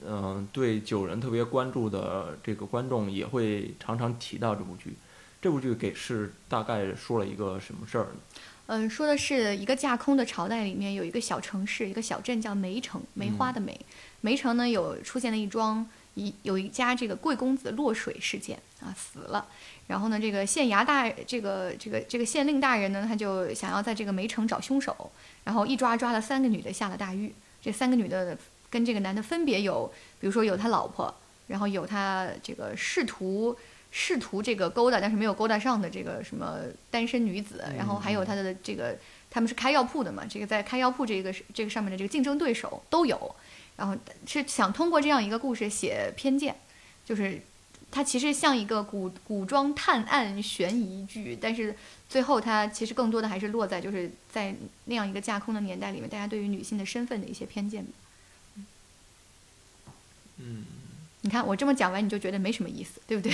嗯、对九人特别关注的这个观众也会常常提到这部剧。这部剧给是大概说了一个什么事儿呢？嗯，说的是一个架空的朝代里面有一个小城市，一个小镇叫梅城，梅花的梅。梅城呢有出现了一桩一有一家这个贵公子落水事件啊死了，然后呢这个县衙大这个这个这个县令大人呢他就想要在这个梅城找凶手，然后一抓抓了三个女的下了大狱，这三个女的跟这个男的分别有，比如说有他老婆，然后有他这个试图。试图这个勾搭，但是没有勾搭上的这个什么单身女子，然后还有他的这个他们是开药铺的嘛，这个在开药铺这个这个上面的这个竞争对手都有，然后是想通过这样一个故事写偏见，就是它其实像一个古古装探案悬疑剧，但是最后它其实更多的还是落在就是在那样一个架空的年代里面，大家对于女性的身份的一些偏见。嗯。你看我这么讲完，你就觉得没什么意思，对不对？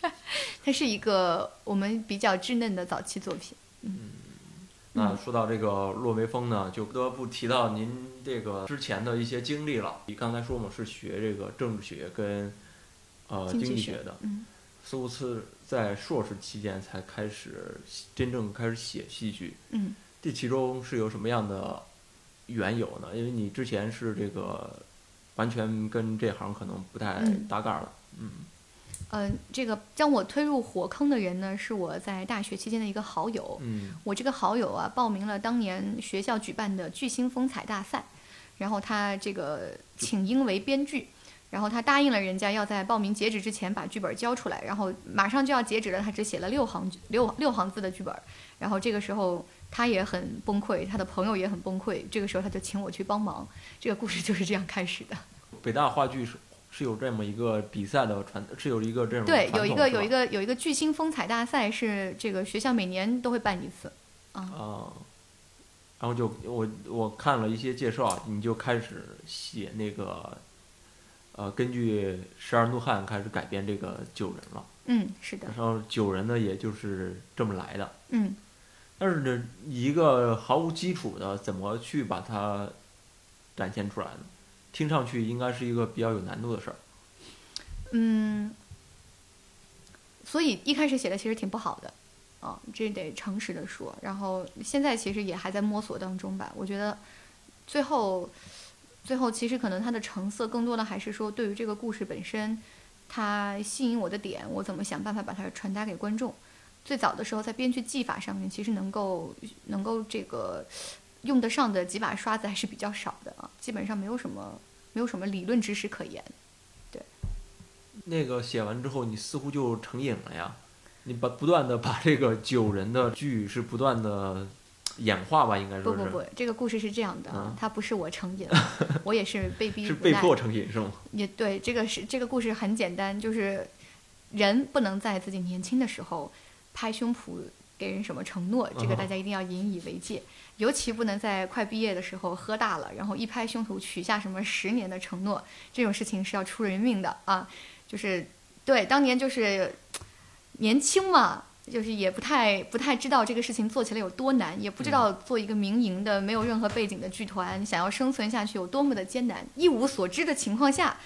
它是一个我们比较稚嫩的早期作品。嗯，那说到这个落梅风呢，就不得不提到您这个之前的一些经历了。你刚才说嘛，是学这个政治学跟呃经济学的，嗯，似乎是在硕士期间才开始真正开始写戏剧。嗯，这其中是有什么样的缘由呢？因为你之前是这个。完全跟这行可能不太搭盖了，嗯，呃，这个将我推入火坑的人呢，是我在大学期间的一个好友，嗯，我这个好友啊，报名了当年学校举办的巨星风采大赛，然后他这个请缨为编剧，然后他答应了人家要在报名截止之前把剧本交出来，然后马上就要截止了，他只写了六行六六行字的剧本，然后这个时候。他也很崩溃，他的朋友也很崩溃。这个时候，他就请我去帮忙。这个故事就是这样开始的。北大话剧是是有这么一个比赛的传，是有一个这种对，有一个有一个有一个巨星风采大赛，是这个学校每年都会办一次。啊，然后就我我看了一些介绍，你就开始写那个，呃，根据《十二怒汉》开始改编这个九人了。嗯，是的。然后九人呢，也就是这么来的。嗯。但是这一个毫无基础的，怎么去把它展现出来呢？听上去应该是一个比较有难度的事儿。嗯，所以一开始写的其实挺不好的，啊，这得诚实的说。然后现在其实也还在摸索当中吧。我觉得最后，最后其实可能它的成色更多的还是说，对于这个故事本身，它吸引我的点，我怎么想办法把它传达给观众。最早的时候，在编剧技法上面，其实能够能够这个用得上的几把刷子还是比较少的啊，基本上没有什么没有什么理论知识可言。对，那个写完之后，你似乎就成瘾了呀？你把不断的把这个九人的剧是不断的演化吧？应该说是。不不不，这个故事是这样的啊，它不是我成瘾，我也是被逼是被迫成瘾是吗？也对，这个是这个故事很简单，就是人不能在自己年轻的时候。拍胸脯给人什么承诺？这个大家一定要引以为戒，尤其不能在快毕业的时候喝大了，然后一拍胸脯许下什么十年的承诺，这种事情是要出人命的啊！就是对当年就是年轻嘛，就是也不太不太知道这个事情做起来有多难，也不知道做一个民营的没有任何背景的剧团想要生存下去有多么的艰难，一无所知的情况下。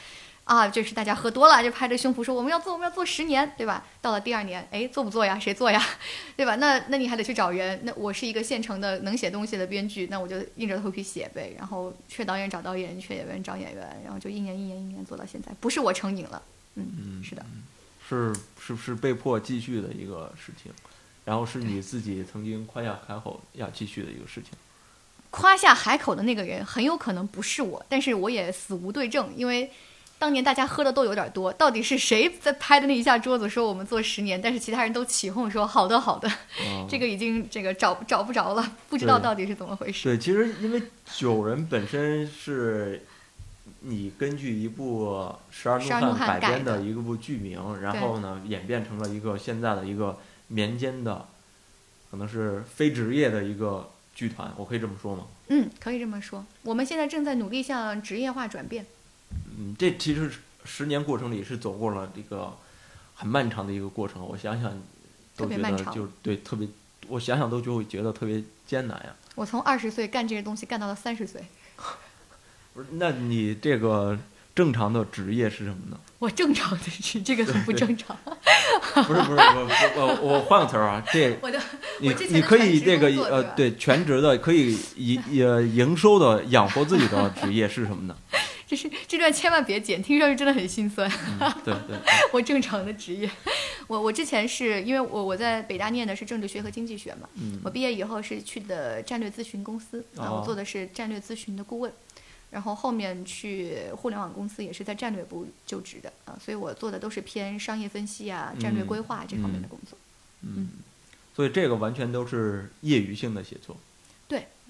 啊，就是大家喝多了，就拍着胸脯说我们要做，我们要做十年，对吧？到了第二年，哎，做不做呀？谁做呀？对吧？那那你还得去找人。那我是一个现成的能写东西的编剧，那我就硬着头皮写呗。然后缺导演找导演，缺演员找演员，然后就一年一年一年做到现在。不是我成瘾了，嗯，是的，是是不是被迫继续的一个事情？然后是你自己曾经夸下海口要继续的一个事情。夸下海口的那个人很有可能不是我，但是我也死无对证，因为。当年大家喝的都有点多，到底是谁在拍的那一下桌子说我们做十年，但是其他人都起哄说好的好的，这个已经这个找找不着了，不知道到底是怎么回事。对，其实因为九人本身是你根据一部《十二怒汉》改编的一个部剧名，然后呢演变成了一个现在的一个民间的，可能是非职业的一个剧团，我可以这么说吗？嗯，可以这么说。我们现在正在努力向职业化转变。嗯，这其实十年过程里是走过了这个很漫长的一个过程。我想想，都觉得就对，特别，我想想都就会觉得特别艰难呀。我从二十岁干这些东西干到了三十岁。不是，那你这个正常的职业是什么呢？我正常的是这个很不正常。不是不是我我我换个词儿啊，这我的你你可以这个呃对全职的可以营呃营收的养活自己的职业是什么呢？就是这段千万别剪，听上去真的很心酸。嗯，对对，我正常的职业，我我之前是因为我我在北大念的是政治学和经济学嘛，嗯我毕业以后是去的战略咨询公司啊，哦我做的是战略咨询的顾问，然后后面去互联网公司也是在战略部就职的啊，所以我做的都是偏商业分析啊、战略嗯规划这方面的嗯工作。嗯，所以这个完全都是业余性的写作。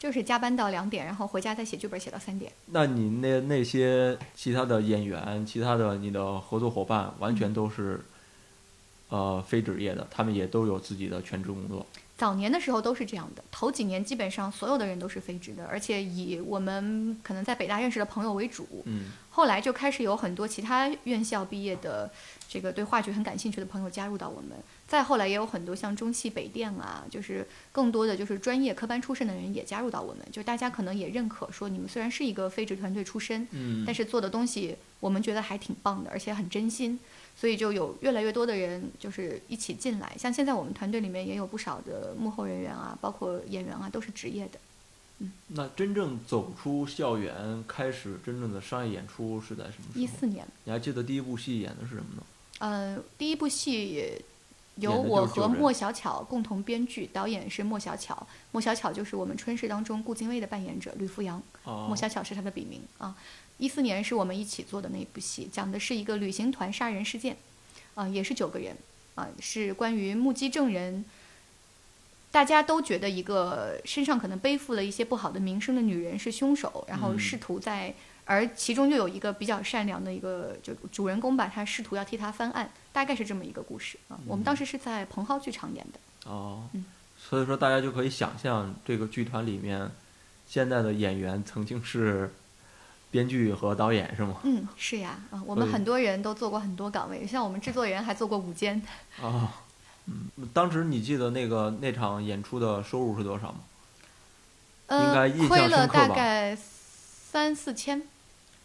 对，就是加班到两点，然后回家再写剧本写到三点。那你那那些其他的演员、其他的你的合作伙伴，完全都是呃非职业的，他们也都有自己的全职工作。早年的时候都是这样的，头几年基本上所有的人都是非职的，而且以我们可能在北大认识的朋友为主。嗯后来就开始有很多其他院校毕业的，这个对话剧很感兴趣的朋友加入到我们。再后来也有很多像中戏、北电啊，就是更多的就是专业科班出身的人也加入到我们。就大家可能也认可说，你们虽然是一个非职团队出身，嗯但是做的东西我们觉得还挺棒的，而且很真心，所以就有越来越多的人就是一起进来。像现在我们团队里面也有不少的幕后人员啊，包括演员啊，都是职业的。嗯那真正走出校园，开始真正的商业演出是在什么时候？一四年，你还记得第一部戏演的是什么呢？呃，第一部戏由我和莫小巧共同编剧，导演是莫小巧。莫小巧就是我们春逝当中顾金威的扮演者吕福阳，哦莫小巧是他的笔名啊。一四年是我们一起做的那部戏，讲的是一个旅行团杀人事件，啊、也是九个人，啊、是关于目击证人。大家都觉得一个身上可能背负了一些不好的名声的女人是凶手，然后嗯试图在，而其中又有一个比较善良的一个就主人公吧，他试图要替她翻案，大概是这么一个故事啊。我们当时是在蓬蒿剧场演的，哦嗯，所以说大家就可以想象这个剧团里面现在的演员曾经是编剧和导演是吗？嗯，是呀，啊，我们很多人都做过很多岗位，像我们制作人还做过午间，啊，嗯，当时你记得那个那场演出的收入是多少吗？应该印呃，亏了大概三四千，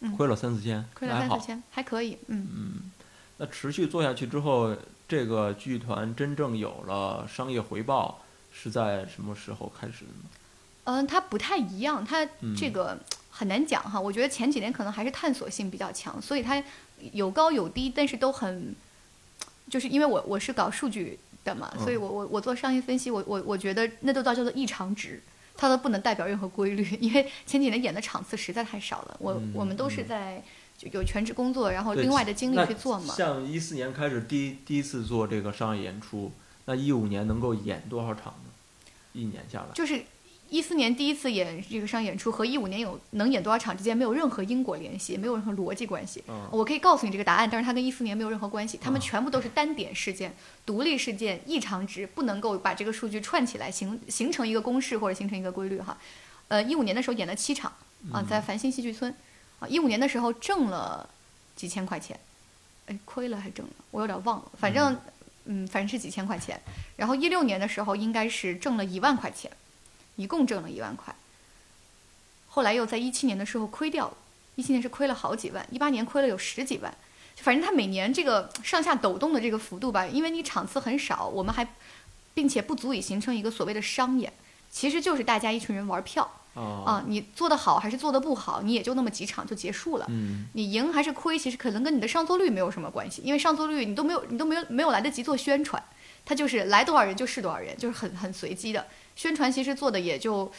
嗯亏了三四千，亏了。三四千，还可以，嗯。嗯，那持续做下去之后，这个剧团真正有了商业回报，是在什么时候开始的呢？嗯，它不太一样，它嗯这个很难讲哈。我觉得前几年可能还是探索性比较强，所以它有高有低，但是都很，就是因为我我是搞数据的嘛，所以嗯我我我做商业分析，我我我觉得那都叫叫做异常值，它都不能代表任何规律，因为前几年演的场次实在太少了，我、嗯我们都是嗯在就有全职工作，然后另外的精力去做嘛。像一四年开始第一第一次做这个商业演出，那一五年能够演多少场呢？一年下来，就是一四年第一次演这个商业演出和一五年有能演多少场之间没有任何因果联系，没有任何逻辑关系。嗯我可以告诉你这个答案，但是它跟一四年没有任何关系，它们啊全部都是单点事件、独立事件、异常值，不能够把这个数据串起来形形成一个公式或者形成一个规律哈。呃，一五年的时候演了七场啊，在繁星戏剧村啊，一五年的时候挣了几千块钱，哎，亏了还挣了，我有点忘了，反正嗯反正是几千块钱。然后一六年的时候应该是挣了一万块钱，一共挣了一万块。后来又在一七年的时候亏掉了，一七年是亏了好几万，一八年亏了有十几万。反正它每年这个上下抖动的这个幅度吧，因为你场次很少，我们还并且不足以形成一个所谓的商演，其实就是大家一群人玩票啊啊，你做得好还是做得不好，你也就那么几场就结束了。嗯你赢还是亏，其实可能跟你的上座率没有什么关系，因为上座率你都没有，你都没有没有来得及做宣传，它就是来多少人就是多少人，就是很很随机的。宣传其实做的也就，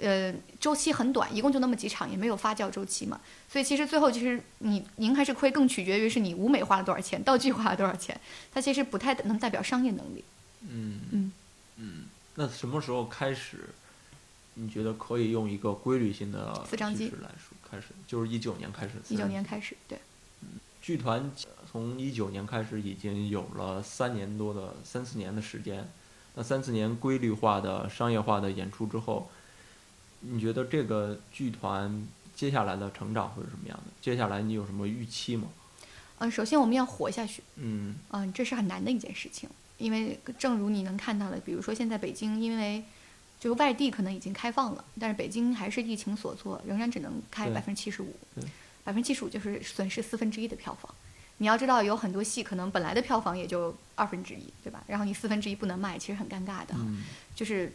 呃，周期很短，一共就那么几场，也没有发酵周期嘛。所以其实最后其实你赢还是亏，更取决于是你舞美花了多少钱，道具花了多少钱，它其实不太能代表商业能力。嗯嗯嗯，那什么时候开始？你觉得可以用一个规律性的四张机来说，开始就是一九年开始。一九年开始，对，剧团从一九年开始已经有了三年多的三四年的时间，那三四年规律化的商业化的演出之后，你觉得这个剧团接下来的成长会是什么样的？接下来你有什么预期吗？嗯、首先我们要活下去，嗯嗯，这是很难的一件事情，因为正如你能看到的，比如说现在北京，因为就是外地可能已经开放了，但是北京还是疫情所迫，仍然只能开百分之七十五，百分之七十五就是损失四分之一的票房。你要知道，有很多戏可能本来的票房也就二分之一，对吧？然后你四分之一不能卖，其实很尴尬的。嗯就是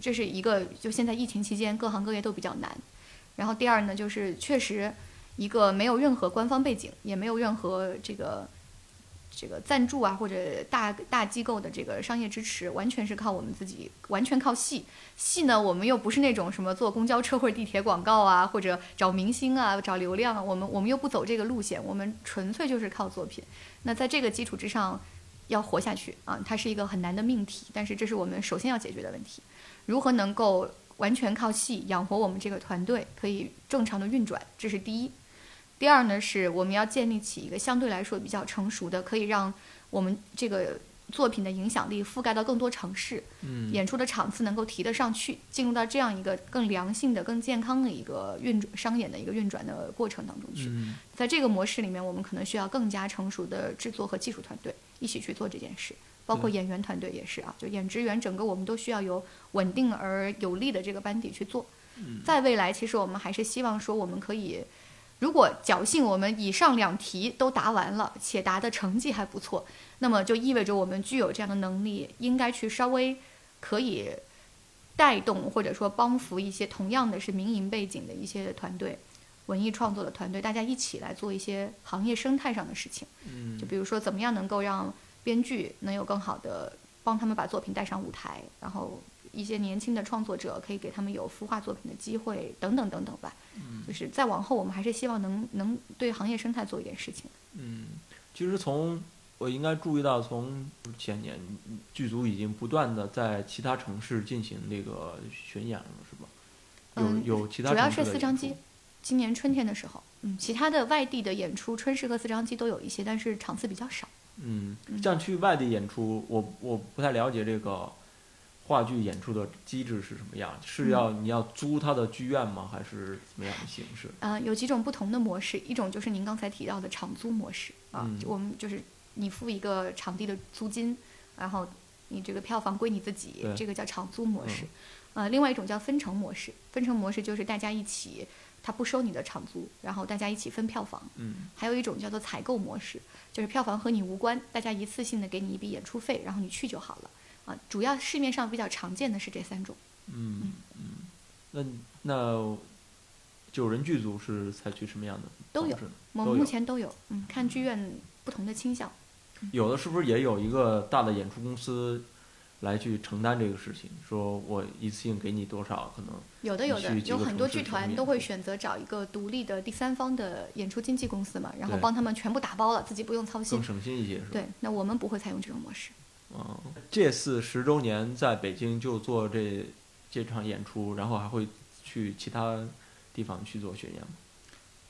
这是一个，就现在疫情期间各行各业都比较难。然后第二呢，就是确实一个没有任何官方背景，也没有任何这个这个赞助啊或者大大机构的这个商业支持，完全是靠我们自己，完全靠戏。戏呢，我们又不是那种什么坐公交车或者地铁广告啊，或者找明星啊、找流量啊，我们我们又不走这个路线，我们纯粹就是靠作品。那在这个基础之上，要活下去啊，它是一个很难的命题，但是这是我们首先要解决的问题。如何能够完全靠戏养活我们这个团队，可以正常的运转，这是第一。第二呢，是我们要建立起一个相对来说比较成熟的，可以让我们这个作品的影响力覆盖到更多城市，嗯演出的场次能够提得上去，进入到这样一个更良性的、更健康的一个运转商演的一个运转的过程当中去。嗯在这个模式里面，我们可能需要更加成熟的制作和技术团队一起去做这件事，包括演员团队也是啊，就演职员整个我们都需要有稳定而有力的这个班底去做。嗯在未来，其实我们还是希望说，我们可以，如果侥幸我们以上两题都答完了，且答的成绩还不错，那么就意味着我们具有这样的能力，应该去稍微可以带动或者说帮扶一些同样的是民营背景的一些团队。文艺创作的团队，大家一起来做一些行业生态上的事情。嗯就比如说，怎么样能够让编剧能有更好的帮他们把作品带上舞台，然后一些年轻的创作者可以给他们有孵化作品的机会，等等等等吧。就是再往后，我们还是希望能能对行业生态做一点事情。嗯，其实从我应该注意到，从前年剧组已经不断的在其他城市进行这个巡演了，是吧？有嗯有其他主要是四张机，今年春天的时候，嗯，其他的外地的演出，春市和四张机都有一些，但是场次比较少。嗯，嗯像去外地演出，我我不太了解这个话剧演出的机制是什么样，是要、嗯你要租他的剧院吗？还是怎么样的形式？呃，有几种不同的模式，一种就是您刚才提到的场租模式啊，嗯我们就是你付一个场地的租金，然后你这个票房归你自己，这个叫场租模式嗯。呃，另外一种叫分成模式，分成模式就是大家一起，他不收你的场租，然后大家一起分票房。嗯还有一种叫做采购模式，就是票房和你无关，大家一次性的给你一笔演出费，然后你去就好了。啊，主要市面上比较常见的是这三种。嗯嗯，那那九人剧组是采取什么样的都有我们目前都有，嗯，看剧院不同的倾向。有的是不是也有一个大的演出公司来去承担这个事情？说我一次性给你多少，可能有的有的有很多剧团都会选择找一个独立的第三方的演出经纪公司嘛，然后帮他们全部打包了，自己不用操心更。省心一些，是吧？对，那我们不会采用这种模式。嗯，这次十周年在北京就做这这场演出，然后还会去其他地方去做巡演吗？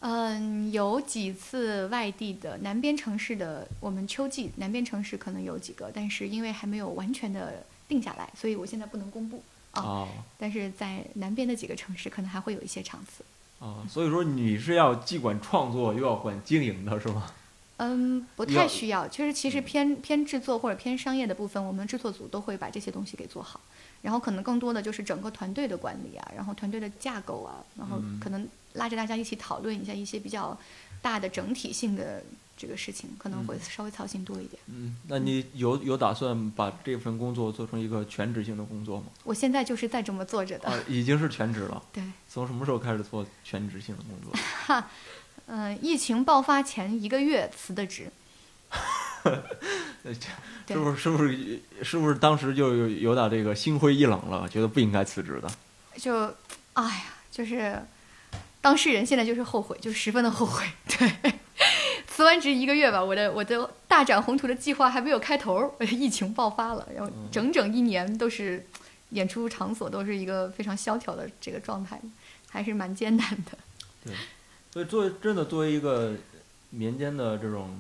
嗯，有几次外地的南边城市的，我们秋季南边城市可能有几个，但是因为还没有完全的定下来，所以我现在不能公布啊。啊但是在南边的几个城市，可能还会有一些场次。啊，所以说你是要既管创作又要管经营的是吗？嗯，不太需要。其实其实偏偏制作或者偏商业的部分，我们制作组都会把这些东西给做好。然后可能更多的就是整个团队的管理啊，然后团队的架构啊，然后嗯可能拉着大家一起讨论一下一些比较大的整体性的这个事情，可能会稍微操心多一点。嗯，那你有有打算把这份工作做成一个全职性的工作吗？我现在就是在这么做着的。啊，已经是全职了。对，从什么时候开始做全职性的工作？嗯、疫情爆发前一个月辞的职。是不是是不是是不是当时就有有点这个心灰意冷了，觉得不应该辞职的？就，哎呀，就是当事人现在就是后悔，就十分的后悔。对，辞完职一个月吧，我的我的大展宏图的计划还没有开头，疫情爆发了，然后嗯整整一年都是演出场所都是一个非常萧条的这个状态，还是蛮艰难的。对，所以作为真的作为一个民间的这种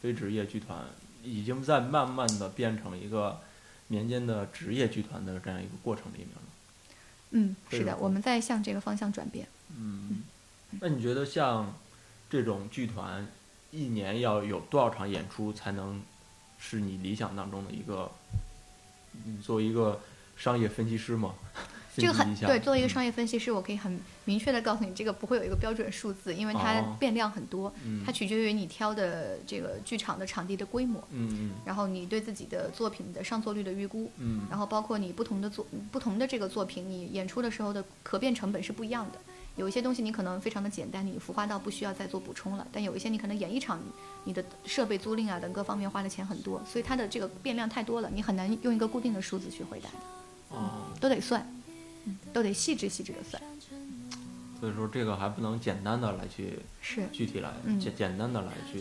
非职业剧团，已经在慢慢的变成一个民间的职业剧团的这样一个过程里面了。嗯，是的，我们在向这个方向转变。嗯，那你觉得像这种剧团，一年要有多少场演出才能是你理想当中的一个？你作为一个商业分析师嘛，这个很对，作为一个商业分析师，我可以很明确的告诉你，这个不会有一个标准数字，因为它哦变量很多，嗯它取决于你挑的这个剧场的场地的规模，嗯然后你对自己的作品的上座率的预估，嗯然后包括你不同的作不同的这个作品，你演出的时候的可变成本是不一样的。有一些东西你可能非常的简单，你浮化到不需要再做补充了，但有一些你可能演一场，你的设备租赁啊等各方面花的钱很多，所以它的这个变量太多了，你很难用一个固定的数字去回答的，嗯哦，都得算，嗯，都得细致细致的算。所以说这个还不能简单的来去是具体来嗯简简单的来去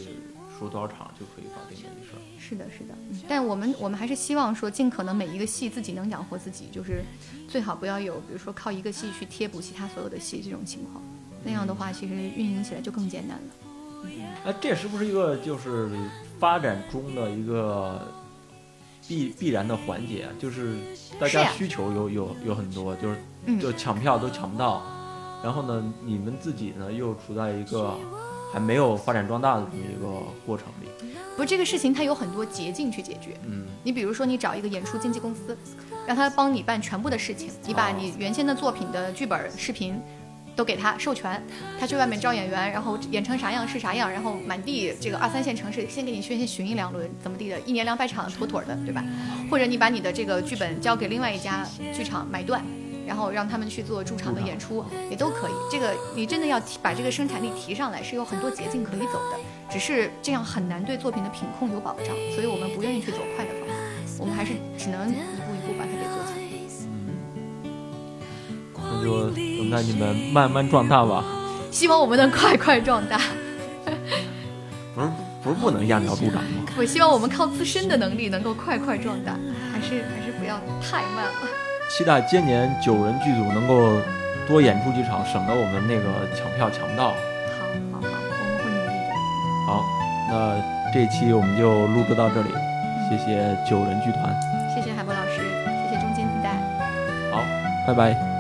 说多少场就可以搞定的一事儿。是的，是的，嗯，但我们我们还是希望说，尽可能每一个戏自己能养活自己，就是最好不要有，比如说靠一个戏去贴补其他所有的戏这种情况，那样的话，其实运营起来就更艰难了。哎，这是不是一个就是发展中的一个必必然的环节啊？就是大家需求有有有很多，就是嗯就抢票都抢不到，然后呢，你们自己呢又处在一个还没有发展壮大的这么一个过程里，不是这个事情，它有很多捷径去解决。嗯你比如说，你找一个演出经纪公司，让他帮你办全部的事情，你把你原先的作品的剧本、视频都给他授权，他去外面招演员，然后演成啥样是啥样，然后满地这个二三线城市先给你先先巡一两轮，怎么地的，一年两百场妥妥的，对吧？或者你把你的这个剧本交给另外一家剧场买断。然后让他们去做驻场的演出，也都可以。这个你真的要提把这个生产力提上来，是有很多捷径可以走的，只是这样很难对作品的品控有保障，所以我们不愿意去走快的方法，我们还是只能那就等待你们慢慢壮大吧。希望我们能快快壮大，不是不是不能揠苗助长吗？我希望我们靠自身的能力能够快快壮大，还是还是不要太慢了。期待今年九人剧组能够多演出几场，省得我们那个抢票抢不到。好，好，好，我们会努力的。好，那这期我们就录制到这里，谢谢九人剧团，谢谢海波老师，谢谢中间地带。好，拜拜。